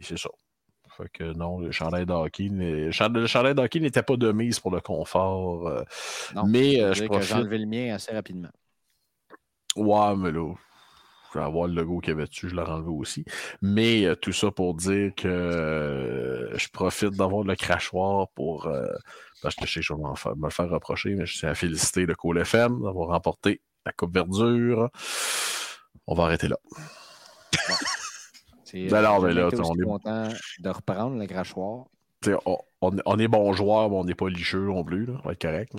C'est ça. Fait que non, le chandail de hockey, n'est- le chandail le chandail de hockey n'était pas de mise pour le confort. euh, Non, mais Je euh, je que j'ai enlevé le mien assez rapidement. Ouais, mais là. Avoir le logo qu'il y avait dessus, je l'ai enlevé aussi. Mais tout ça pour dire que je profite d'avoir le crachoir pour. parce que je sais que je vais me le faire reprocher, mais je tiens à féliciter le Cool FM d'avoir remporté la Coupe Verdure. On va arrêter là. Ben <laughs> alors, ben là, on est content de reprendre le crachoir. On, est bon joueur, mais on n'est pas licheux non plus. Là. On va être correct.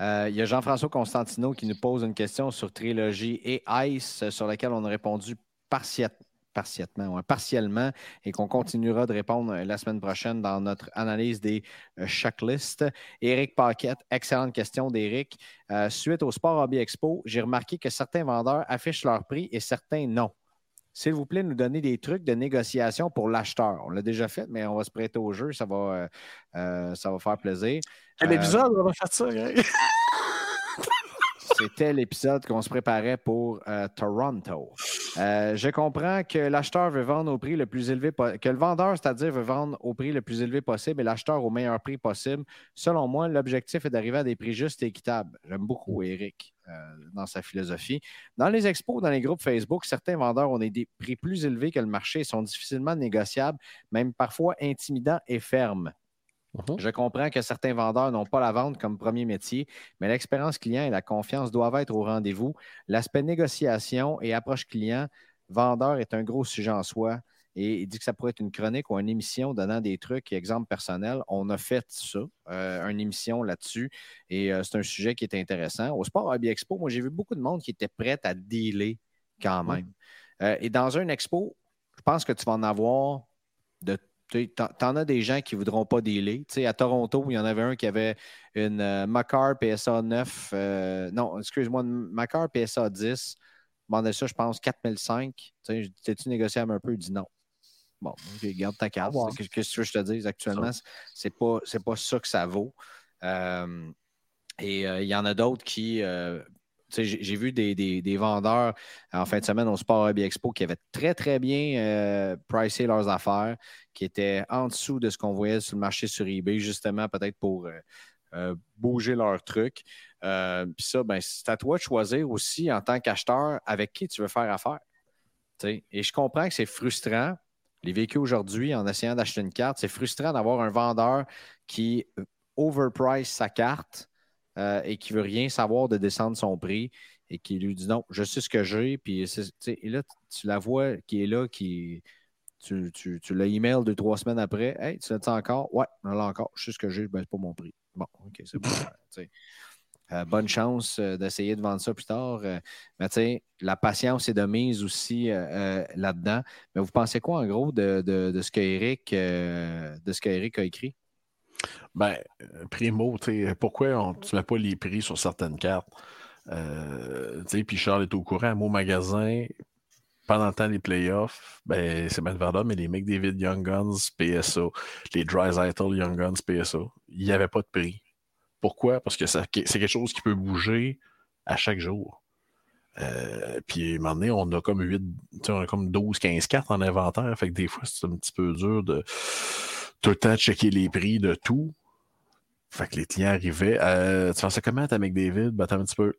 Euh, il y a Jean-François Constantino qui nous pose une question sur Trilogie et Ice, sur laquelle on a répondu partiellement, partiellement et qu'on continuera de répondre la semaine prochaine dans notre analyse des euh, checklists. Éric Paquette, excellente question d'Éric. Euh, suite au Sport Hobby Expo, j'ai remarqué que certains vendeurs affichent leur prix et certains non. S'il vous plaît, nous donner des trucs de négociation pour l'acheteur. On l'a déjà fait, mais on va se prêter au jeu. Ça va, euh, euh, ça va faire plaisir. Quel épisode? On va faire ça, Greg? <laughs> C'était l'épisode qu'on se préparait pour euh, Toronto. Euh, je comprends que l'acheteur veut vendre au prix le plus élevé que le vendeur, c'est-à-dire, veut vendre au prix le plus élevé possible et l'acheteur au meilleur prix possible. Selon moi, l'objectif est d'arriver à des prix justes et équitables. J'aime beaucoup Eric euh, dans sa philosophie. Dans les expos, dans les groupes Facebook, certains vendeurs ont des prix plus élevés que le marché et sont difficilement négociables, même parfois intimidants et fermes. Mhm. Je comprends que certains vendeurs n'ont pas la vente comme premier métier, mais l'expérience client et la confiance doivent être au rendez-vous. L'aspect négociation et approche client, vendeur est un gros sujet en soi. Et il dit que ça pourrait être une chronique ou une émission donnant des trucs, exemples personnels. On a fait ça, euh, une émission là-dessus. Et euh, c'est un sujet qui est intéressant. Au Sport Hobby Expo, moi, j'ai vu beaucoup de monde qui était prêt à dealer quand même. Euh, et dans un expo, je pense que tu vas en avoir de tu en as des gens qui ne voudront pas dealer. sais, à Toronto, il y en avait un qui avait une euh, Macar PSA 9, euh, non, excuse-moi, une Macar PSA 10. Demandait ça, je pense, 4005. T'es-tu négociable un peu? Il dit non. Bon, garde ta carte. Qu'est-ce que tu veux que je te dise actuellement? C'est pas, pas ça que ça vaut. Euh, et il y en a d'autres qui j'ai vu des, vendeurs en fin de semaine au Sport Hobby Expo qui avaient très, très bien euh, pricé leurs affaires, qui étaient en dessous de ce qu'on voyait sur le marché sur eBay, justement, peut-être pour euh, euh, bouger leurs trucs. Puis ça, ben, c'est à toi de choisir aussi en tant qu'acheteur avec qui tu veux faire affaire. Et je comprends que c'est frustrant. Les véhicules aujourd'hui, en essayant d'acheter une carte, c'est frustrant d'avoir un vendeur qui overprice sa carte euh, et qui veut rien savoir de descendre son prix et qui lui dit non, je sais ce que j'ai. Puis et là, tu la vois qui est là, qui. Tu, tu, tu l'as email deux, trois semaines après. Hey, tu l'as encore? Ouais, on l'a encore. Je sais ce que j'ai, ben, c'est pas mon prix. Bon, OK, c'est bon. <laughs> Euh, bonne chance euh, d'essayer de vendre ça plus tard. mais tu la patience est de mise aussi là-dedans. Mais vous pensez quoi, en gros, de, de, de ce qu'Éric a écrit? Ben, euh, primo, pourquoi on, ne mets pas les prix sur certaines cartes? Euh, puis Charles est au courant, mon magasin, pendant le temps des playoffs, ben, c'est bien verdad, mais les David Young Guns, PSA, les Dry Young Guns, PSA, il n'y avait pas de prix. Pourquoi? Parce que c'est quelque chose qui peut bouger à chaque jour. Euh, puis, à un moment donné, on a comme 8, on a comme 12, 15 cartes en inventaire. Fait que des fois, c'est un petit peu dur de tout le temps checker les prix de tout. Fait que les clients arrivaient. Euh, tu pensais comment ta McDavid? Ben, un petit peu.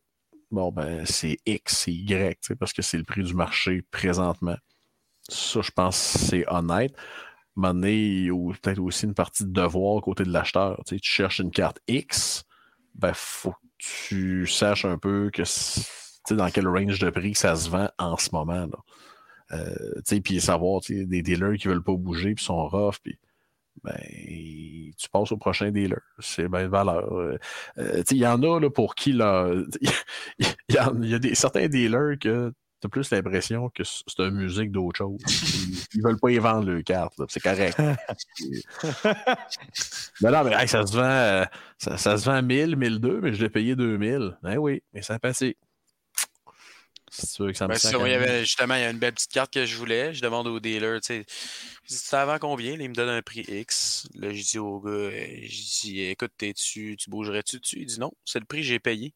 Bon, ben, c'est X, c'est Y, parce que c'est le prix du marché présentement. Ça, je pense c'est honnête. Donné, il y a peut-être aussi une partie de devoir côté de l'acheteur. Tu, cherches une carte X, ben, faut que tu saches un peu que dans quel range de prix ça se vend en ce moment. Euh, puis savoir des dealers qui ne veulent pas bouger puis sont rough. Puis ben, tu passes au prochain dealer. C'est bien de valeur. Euh, euh, il y en a là, pour qui. <laughs> Il y, a, des, certains dealers que tu as plus l'impression que c'est une musique d'autre chose. Ils, ne veulent pas y vendre leurs cartes. C'est correct. <laughs> mais non, mais ça se vend euh, ça, ça, se vend 1000, 1002, mais je l'ai payé 2000. Ben oui, mais ça a passé. Si que ça me ben, il y avait, justement, il y a une belle petite carte que je voulais. Je demande au dealer, tu sais, ça avant combien? il me donne un prix X. Là, je dis au gars, euh, je dis, écoute, t'es-tu, tu bougerais-tu dessus? Il dit non, c'est le prix que j'ai payé.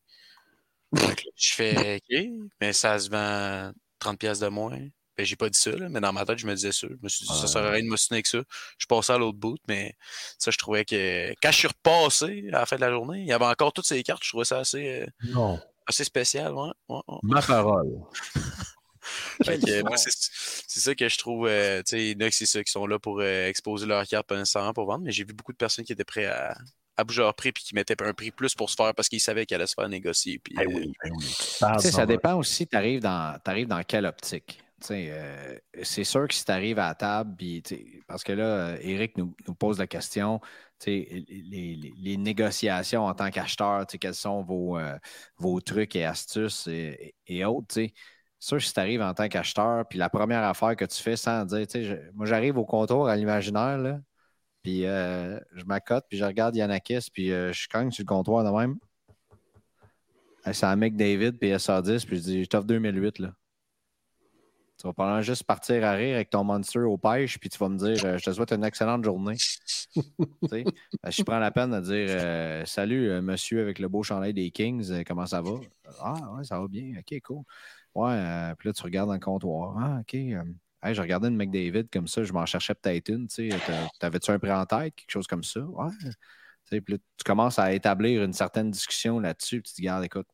<laughs> je fais, OK, mais ça se vend 30$ de moins. Ben, j'ai pas dit ça, là, mais dans ma tête, je me disais ça. Je me suis dit, ça serait rien de me avec ça. Je passais à l'autre bout, mais ça, je trouvais que quand je suis repassé à la fin de la journée, il y avait encore toutes ces cartes. Je trouvais ça assez. Euh, non. Assez spécial, ouais. ouais, ouais. Ma parole. <laughs> Fait que, moi, c'est ça que je trouve. euh, tu sais, il y en a qui sont là pour euh, exposer leur carte, pas nécessairement pour vendre, mais j'ai vu beaucoup de personnes qui étaient prêtes à, à bouger leur prix puis qui mettaient un prix plus pour se faire parce qu'ils savaient qu'elle allait se faire négocier. Puis, Ben euh, oui, ben oui. Ça dépend aussi, tu arrives dans, t'arrives dans quelle optique. Euh, c'est sûr que si tu arrives à la table, parce que là, Eric nous, nous pose la question, les, les- les négociations en tant qu'acheteur, quels sont vos, euh, vos trucs et astuces et, et autres. tu sais. C'est sûr que si tu arrives en tant qu'acheteur, puis la première affaire que tu fais sans dire, je- moi j'arrive au contour à l'imaginaire, là, puis euh, je m'accote, puis je regarde Yanakis, puis euh, je cogne sur le comptoir de même. C'est un mec David, puis SA10, puis je dis, je t'offre 2008, là. Tu vas probablement juste partir à rire avec ton monster au pêche, puis tu vas me dire, euh, je te souhaite une excellente journée. <laughs> Tu sais? Ben, je prends la peine de dire, euh, salut, monsieur avec le beau chandail des Kings, comment ça va? Ah, ouais, ça va bien, ok, cool. Ouais, puis là, tu regardes dans le comptoir. Ah, ok. Euh, je regardais une McDavid comme ça, je m'en cherchais peut-être une. T'a- T'avais-tu un prêt en tête, quelque chose comme ça? Ouais. Puis là, tu commences à établir une certaine discussion là-dessus, tu te dis, regarde, écoute,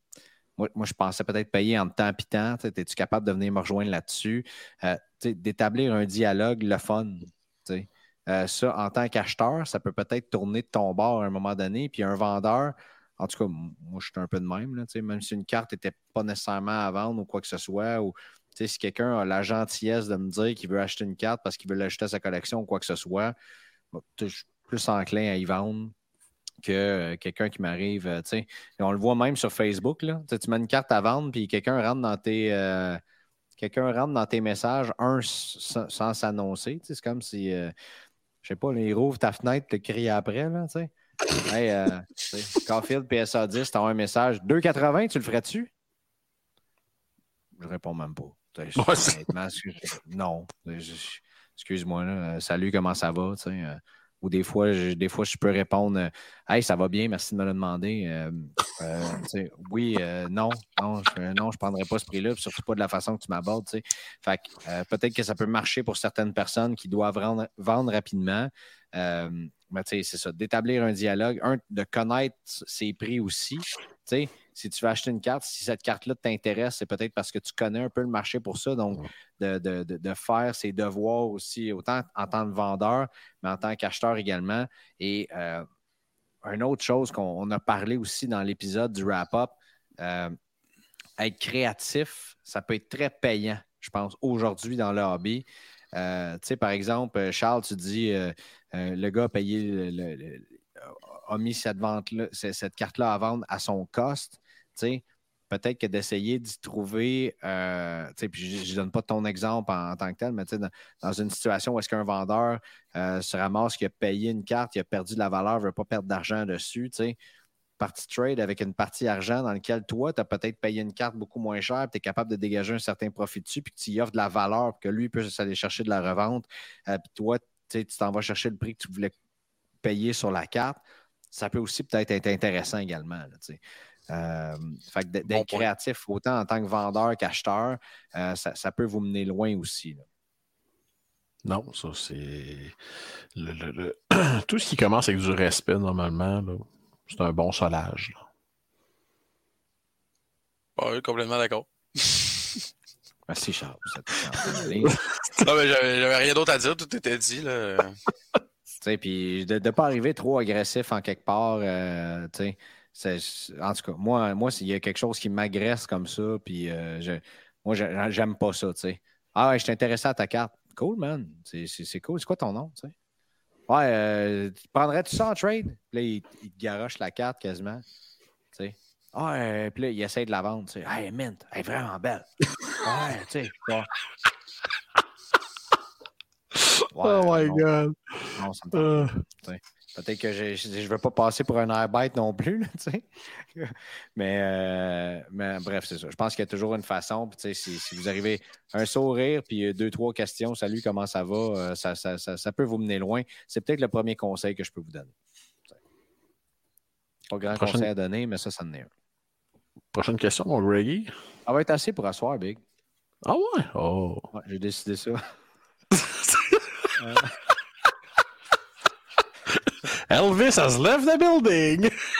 moi, moi, je pensais peut-être payer en temps et temps. Es-tu capable de venir me rejoindre là-dessus? Euh, D'établir un dialogue, le fun. Euh, ça, en tant qu'acheteur, ça peut peut-être tourner de ton bord à un moment donné. Puis un vendeur, en tout cas, moi, je suis un peu de même. Là, même si une carte n'était pas nécessairement à vendre ou quoi que ce soit, ou si quelqu'un a la gentillesse de me dire qu'il veut acheter une carte parce qu'il veut l'ajouter à sa collection ou quoi que ce soit, bon, je suis plus enclin à y vendre que euh, quelqu'un qui m'arrive, euh, sais. On le voit même sur Facebook, là. Tu mets une carte à vendre, puis quelqu'un rentre dans tes. euh, quelqu'un rentre dans tes messages, un sans, s'annoncer. C'est comme si, je sais pas, il rouvre ta fenêtre, te crie après, là, tu sais. Hey, euh, Caulfield PSA 10, t'as un message. 2,80, tu le ferais-tu? Je réponds même pas. <laughs> Honnêtement, non. Je- Excuse-moi, là. Euh, Salut, comment ça va? tu sais, euh, ou des fois, je, des fois, je peux répondre euh, Hey, ça va bien, merci de me le demander. Euh, euh, oui, euh, non, non, je, non, je ne prendrai pas ce prix-là, surtout pas de la façon que tu m'abordes. euh, peut-être que ça peut marcher pour certaines personnes qui doivent vendre, vendre rapidement. Euh, mais c'est ça, d'établir un dialogue, un, de connaître ses prix aussi. Si tu veux acheter une carte, si cette carte-là t'intéresse, c'est peut-être parce que tu connais un peu le marché pour ça. Donc, de, de- de- faire ses devoirs aussi, autant en tant que vendeur, mais en tant qu'acheteur également. Et euh, une autre chose qu'on on a parlé aussi dans l'épisode du wrap-up, euh, être créatif, ça peut être très payant, je pense, aujourd'hui dans le hobby. Euh, tu sais, par exemple, Charles, tu dis euh, le gars a payé le- le- le- a mis cette vente-là, c- cette carte-là à vendre à son cost. Peut-être que d'essayer d'y trouver, euh, je ne donne pas ton exemple en, tant que tel, mais dans, dans une situation où est-ce qu'un vendeur euh, se ramasse qui a payé une carte, il a perdu de la valeur, ne veut pas perdre d'argent dessus, partie trade avec une partie argent dans laquelle toi, tu as peut-être payé une carte beaucoup moins chère, tu es capable de dégager un certain profit dessus, puis que tu y offres de la valeur, que lui puisse aller chercher de la revente, euh, puis toi, tu t'en vas chercher le prix que tu voulais payer sur la carte, ça peut aussi peut-être être intéressant également. Euh, fait d'être Bon créatif autant en tant que vendeur qu'acheteur, euh, ça, ça peut vous mener loin aussi. là. Non, ça, c'est. le- le- le- <clears throat> Tout ce qui commence avec du respect, normalement, c'est un bon solage. là. ouais, complètement d'accord. <laughs> Merci Charles. cette séance. <laughs> Non, mais j'avais rien d'autre à dire, tout était dit. Là. <laughs> Tu sais, puis de ne pas arriver trop agressif en quelque part, euh, tu sais, c'est- en tout cas, moi, moi s'il y a quelque chose qui m'agresse comme ça, puis euh, je- moi, j'aime pas ça, tu sais. Ah, ouais, je suis intéressé à ta carte. Cool, man. C'est cool. C'est quoi ton nom, tu sais? Ouais, euh, tu prendrais-tu ça en trade? Puis là, il, il te garoche la carte quasiment, tu sais. Ah, euh, puis là, il essaie de la vendre, tu sais. Hey, mint, elle est vraiment belle. Ouais, tu sais. ouais. <laughs> Ouais, non, god! non, ça me tente pas. Peut-être que je ne veux pas passer pour un airbite non plus, là, <laughs> mais, euh, mais bref, c'est ça. Je pense qu'il y a toujours une façon. Puis, si, si vous arrivez un sourire, puis euh, deux, trois questions, salut, comment ça va, euh, ça, ça, ça, ça peut vous mener loin. C'est peut-être le premier conseil que je peux vous donner. Pas grand Prochaine- conseil à donner, mais ça, ça en est un. Prochaine question, mon Greggy. Ça va être assez pour asseoir, Big. Ah ouais? Oh. Ouais, J'ai décidé ça. <laughs> Elvis has left the building! <laughs>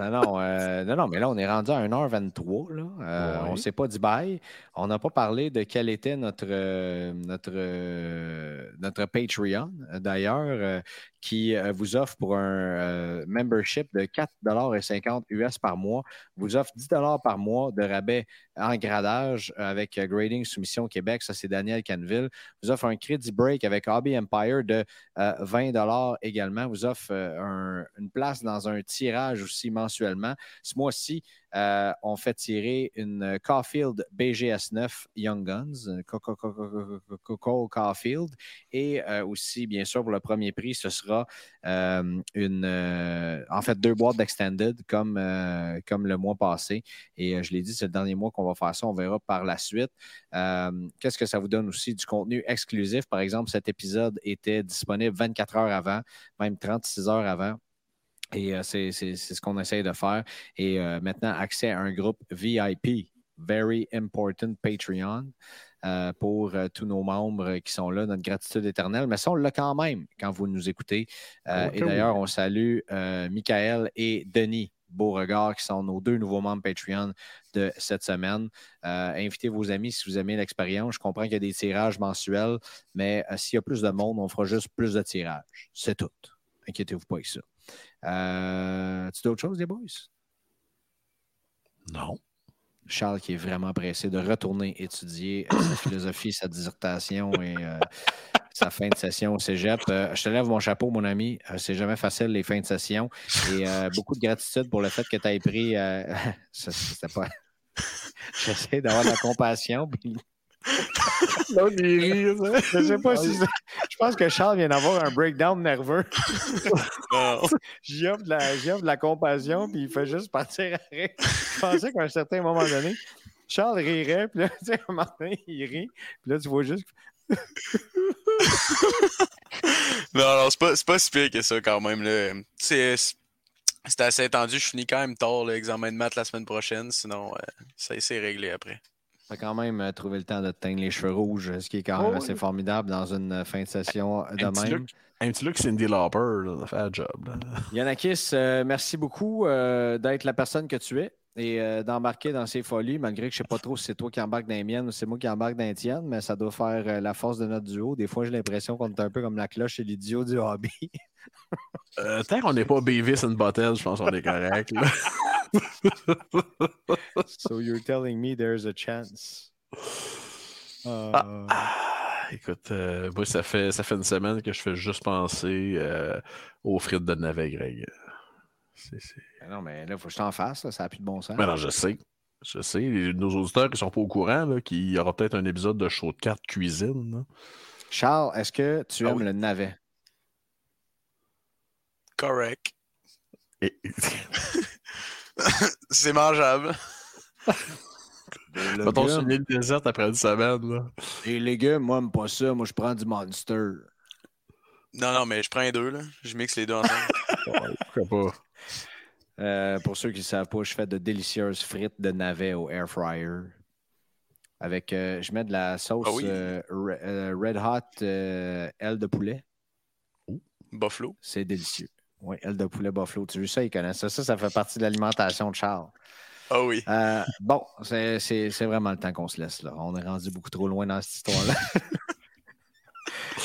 non, non, euh, non, non, mais là, on est rendu à 1h23. Là. Euh, Ouais. On ne s'est pas dit bye. On n'a pas parlé de quel était notre, euh, notre, notre Patreon, d'ailleurs, qui vous offre pour un membership de 4,50 US par mois, vous offre 10 par mois de rabais en gradage avec Grading Soumission Québec. Ça, c'est Daniel Canville. Vous offre un crédit break avec Hobby Empire de euh, 20 également. Vous offre un- une place dans un tirage aussi Ce mois-ci, euh, on fait tirer une Caulfield BGS9 Young Guns, euh, Co- Co- Co- Co- Co- Co- Co- Caulfield. Et euh, aussi, bien sûr, pour le premier prix, ce sera euh, une, en fait, deux boîtes d'Extended comme, comme le mois passé. Et je l'ai dit, c'est le dernier mois qu'on va faire ça. On verra par la suite. Qu'est-ce que ça vous donne aussi? Du contenu exclusif? Par exemple, cet épisode était disponible 24 heures avant, même 36 heures avant. Et euh, c'est ce qu'on essaye de faire. Et euh, maintenant, accès à un groupe VIP, Very Important Patreon, euh, pour euh, tous nos membres qui sont là, notre gratitude éternelle. Mais ça, on l'a quand même quand vous nous écoutez. Euh, Ok, et d'ailleurs, on salue Michael et Denis Beauregard, qui sont nos deux nouveaux membres Patreon de cette semaine. Euh, invitez vos amis si vous aimez l'expérience. Je comprends qu'il y a des tirages mensuels, mais s'il y a plus de monde, on fera juste plus de tirages. C'est tout. Inquiétez-vous pas avec ça. Euh, tu d'autres choses, les boys? Non. Charles qui est vraiment pressé de retourner étudier euh, sa <coughs> philosophie, sa dissertation et euh, sa fin de session au cégep. Euh, je te lève mon chapeau, mon ami. Euh, c'est jamais facile, les fins de session. Et beaucoup de gratitude pour le fait que tu aies pris. <laughs> c'était pas. <laughs> J'essaie d'avoir de la compassion. puis- L'autre, il rit, ça. Je sais pas si. Je pense que Charles vient d'avoir un breakdown nerveux. Non. J'y offre, de la- j'y offre de la compassion, puis il fait juste partir à rire. Je pensais qu'à un certain moment donné, Charles rirait, puis là, tu sais, un moment donné, il rit, puis là, tu vois juste. Non, non, c'est pas, c'est pas si pire que ça quand même. là. C'est, c'est assez étendu. Je finis quand même tard l'examen de maths la semaine prochaine. Sinon, euh, ça c'est réglé après. Tu as quand même euh, trouvé le temps de te teindre les cheveux rouges, ce qui est quand même Oh, assez oui. formidable dans une euh, fin de session de Un petit même. look, un petit look Cindy Lauper, ça fait la job. là. Yanakis, euh, merci beaucoup euh, d'être la personne que tu es et euh, d'embarquer dans ces folies, malgré que je ne sais pas trop si c'est toi qui embarques dans les miennes ou c'est moi qui embarque dans les tiennes, mais ça doit faire euh, la force de notre duo. Des fois, j'ai l'impression qu'on est un peu comme la cloche et l'idiot du hobby. <laughs> Euh, tant qu'on n'est pas Beavis and Butthead, je pense qu'on est correct. <laughs> so you're telling me there's a chance. Euh, Ah, écoute, euh, moi, ça fait, ça fait une semaine que je fais juste penser aux frites de navet, Ben Non, mais là, il faut que je t'en fasse, là, ça n'a plus de bon sens. Mais non, je sais. Je sais. Les- Nos auditeurs qui sont pas au courant, là, qu'il y aura peut-être un épisode de show de cartes cuisine. là. Charles, est-ce que tu Ah aimes oui. le navet? Correct. Et- <laughs> C'est mangeable. <laughs> Mettons sur une île déserte après une semaine. Là. Les légumes, moi, j'aime pas ça. Moi, je prends du Monster. Non, non, mais je prends les deux. Là. Je mixe les deux ensemble. <laughs> Ouais, pourquoi pas? Euh, pour ceux qui ne savent pas, je fais de délicieuses frites de navet au air fryer. Avec, euh, je mets de la sauce Ah oui. euh, re- Red Hot aile de poulet. Buffalo. C'est délicieux. Oui, aile de poulet buffalo. Tu veux ça, ils connaissent ça. Ça, ça fait partie de l'alimentation de Charles. Ah oui. Euh, bon, c'est vraiment le temps qu'on se laisse là. On est rendu beaucoup trop loin dans cette histoire-là. <laughs>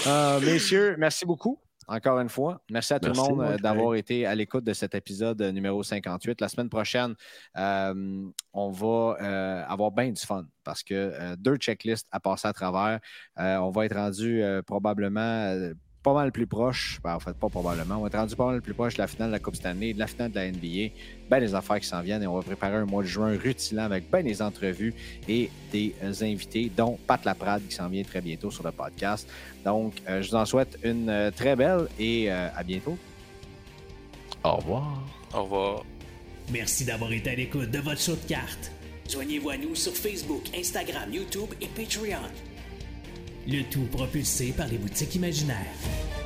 Euh, messieurs, merci beaucoup. Encore une fois, merci à tout le monde euh, d'avoir été à l'écoute de cet épisode numéro 58. La semaine prochaine, euh, on va euh, avoir bien du fun parce que euh, deux checklists à passer à travers. On va être rendu probablement pas mal plus proche. Ben, en fait, pas probablement. On va être rendu pas mal plus proche de la finale de la Coupe Stanley, de la finale de la NBA. Ben des affaires qui s'en viennent et on va préparer un mois de juin rutilant avec ben des entrevues et des euh, invités, dont Pat Laprade qui s'en vient très bientôt sur le podcast. Donc, euh, je vous en souhaite une euh, très belle et euh, à bientôt. Au revoir. Au revoir. Merci d'avoir été à l'écoute de votre show de cartes. Joignez-vous à nous sur Facebook, Instagram, YouTube et Patreon. Le tout propulsé par les boutiques imaginaires.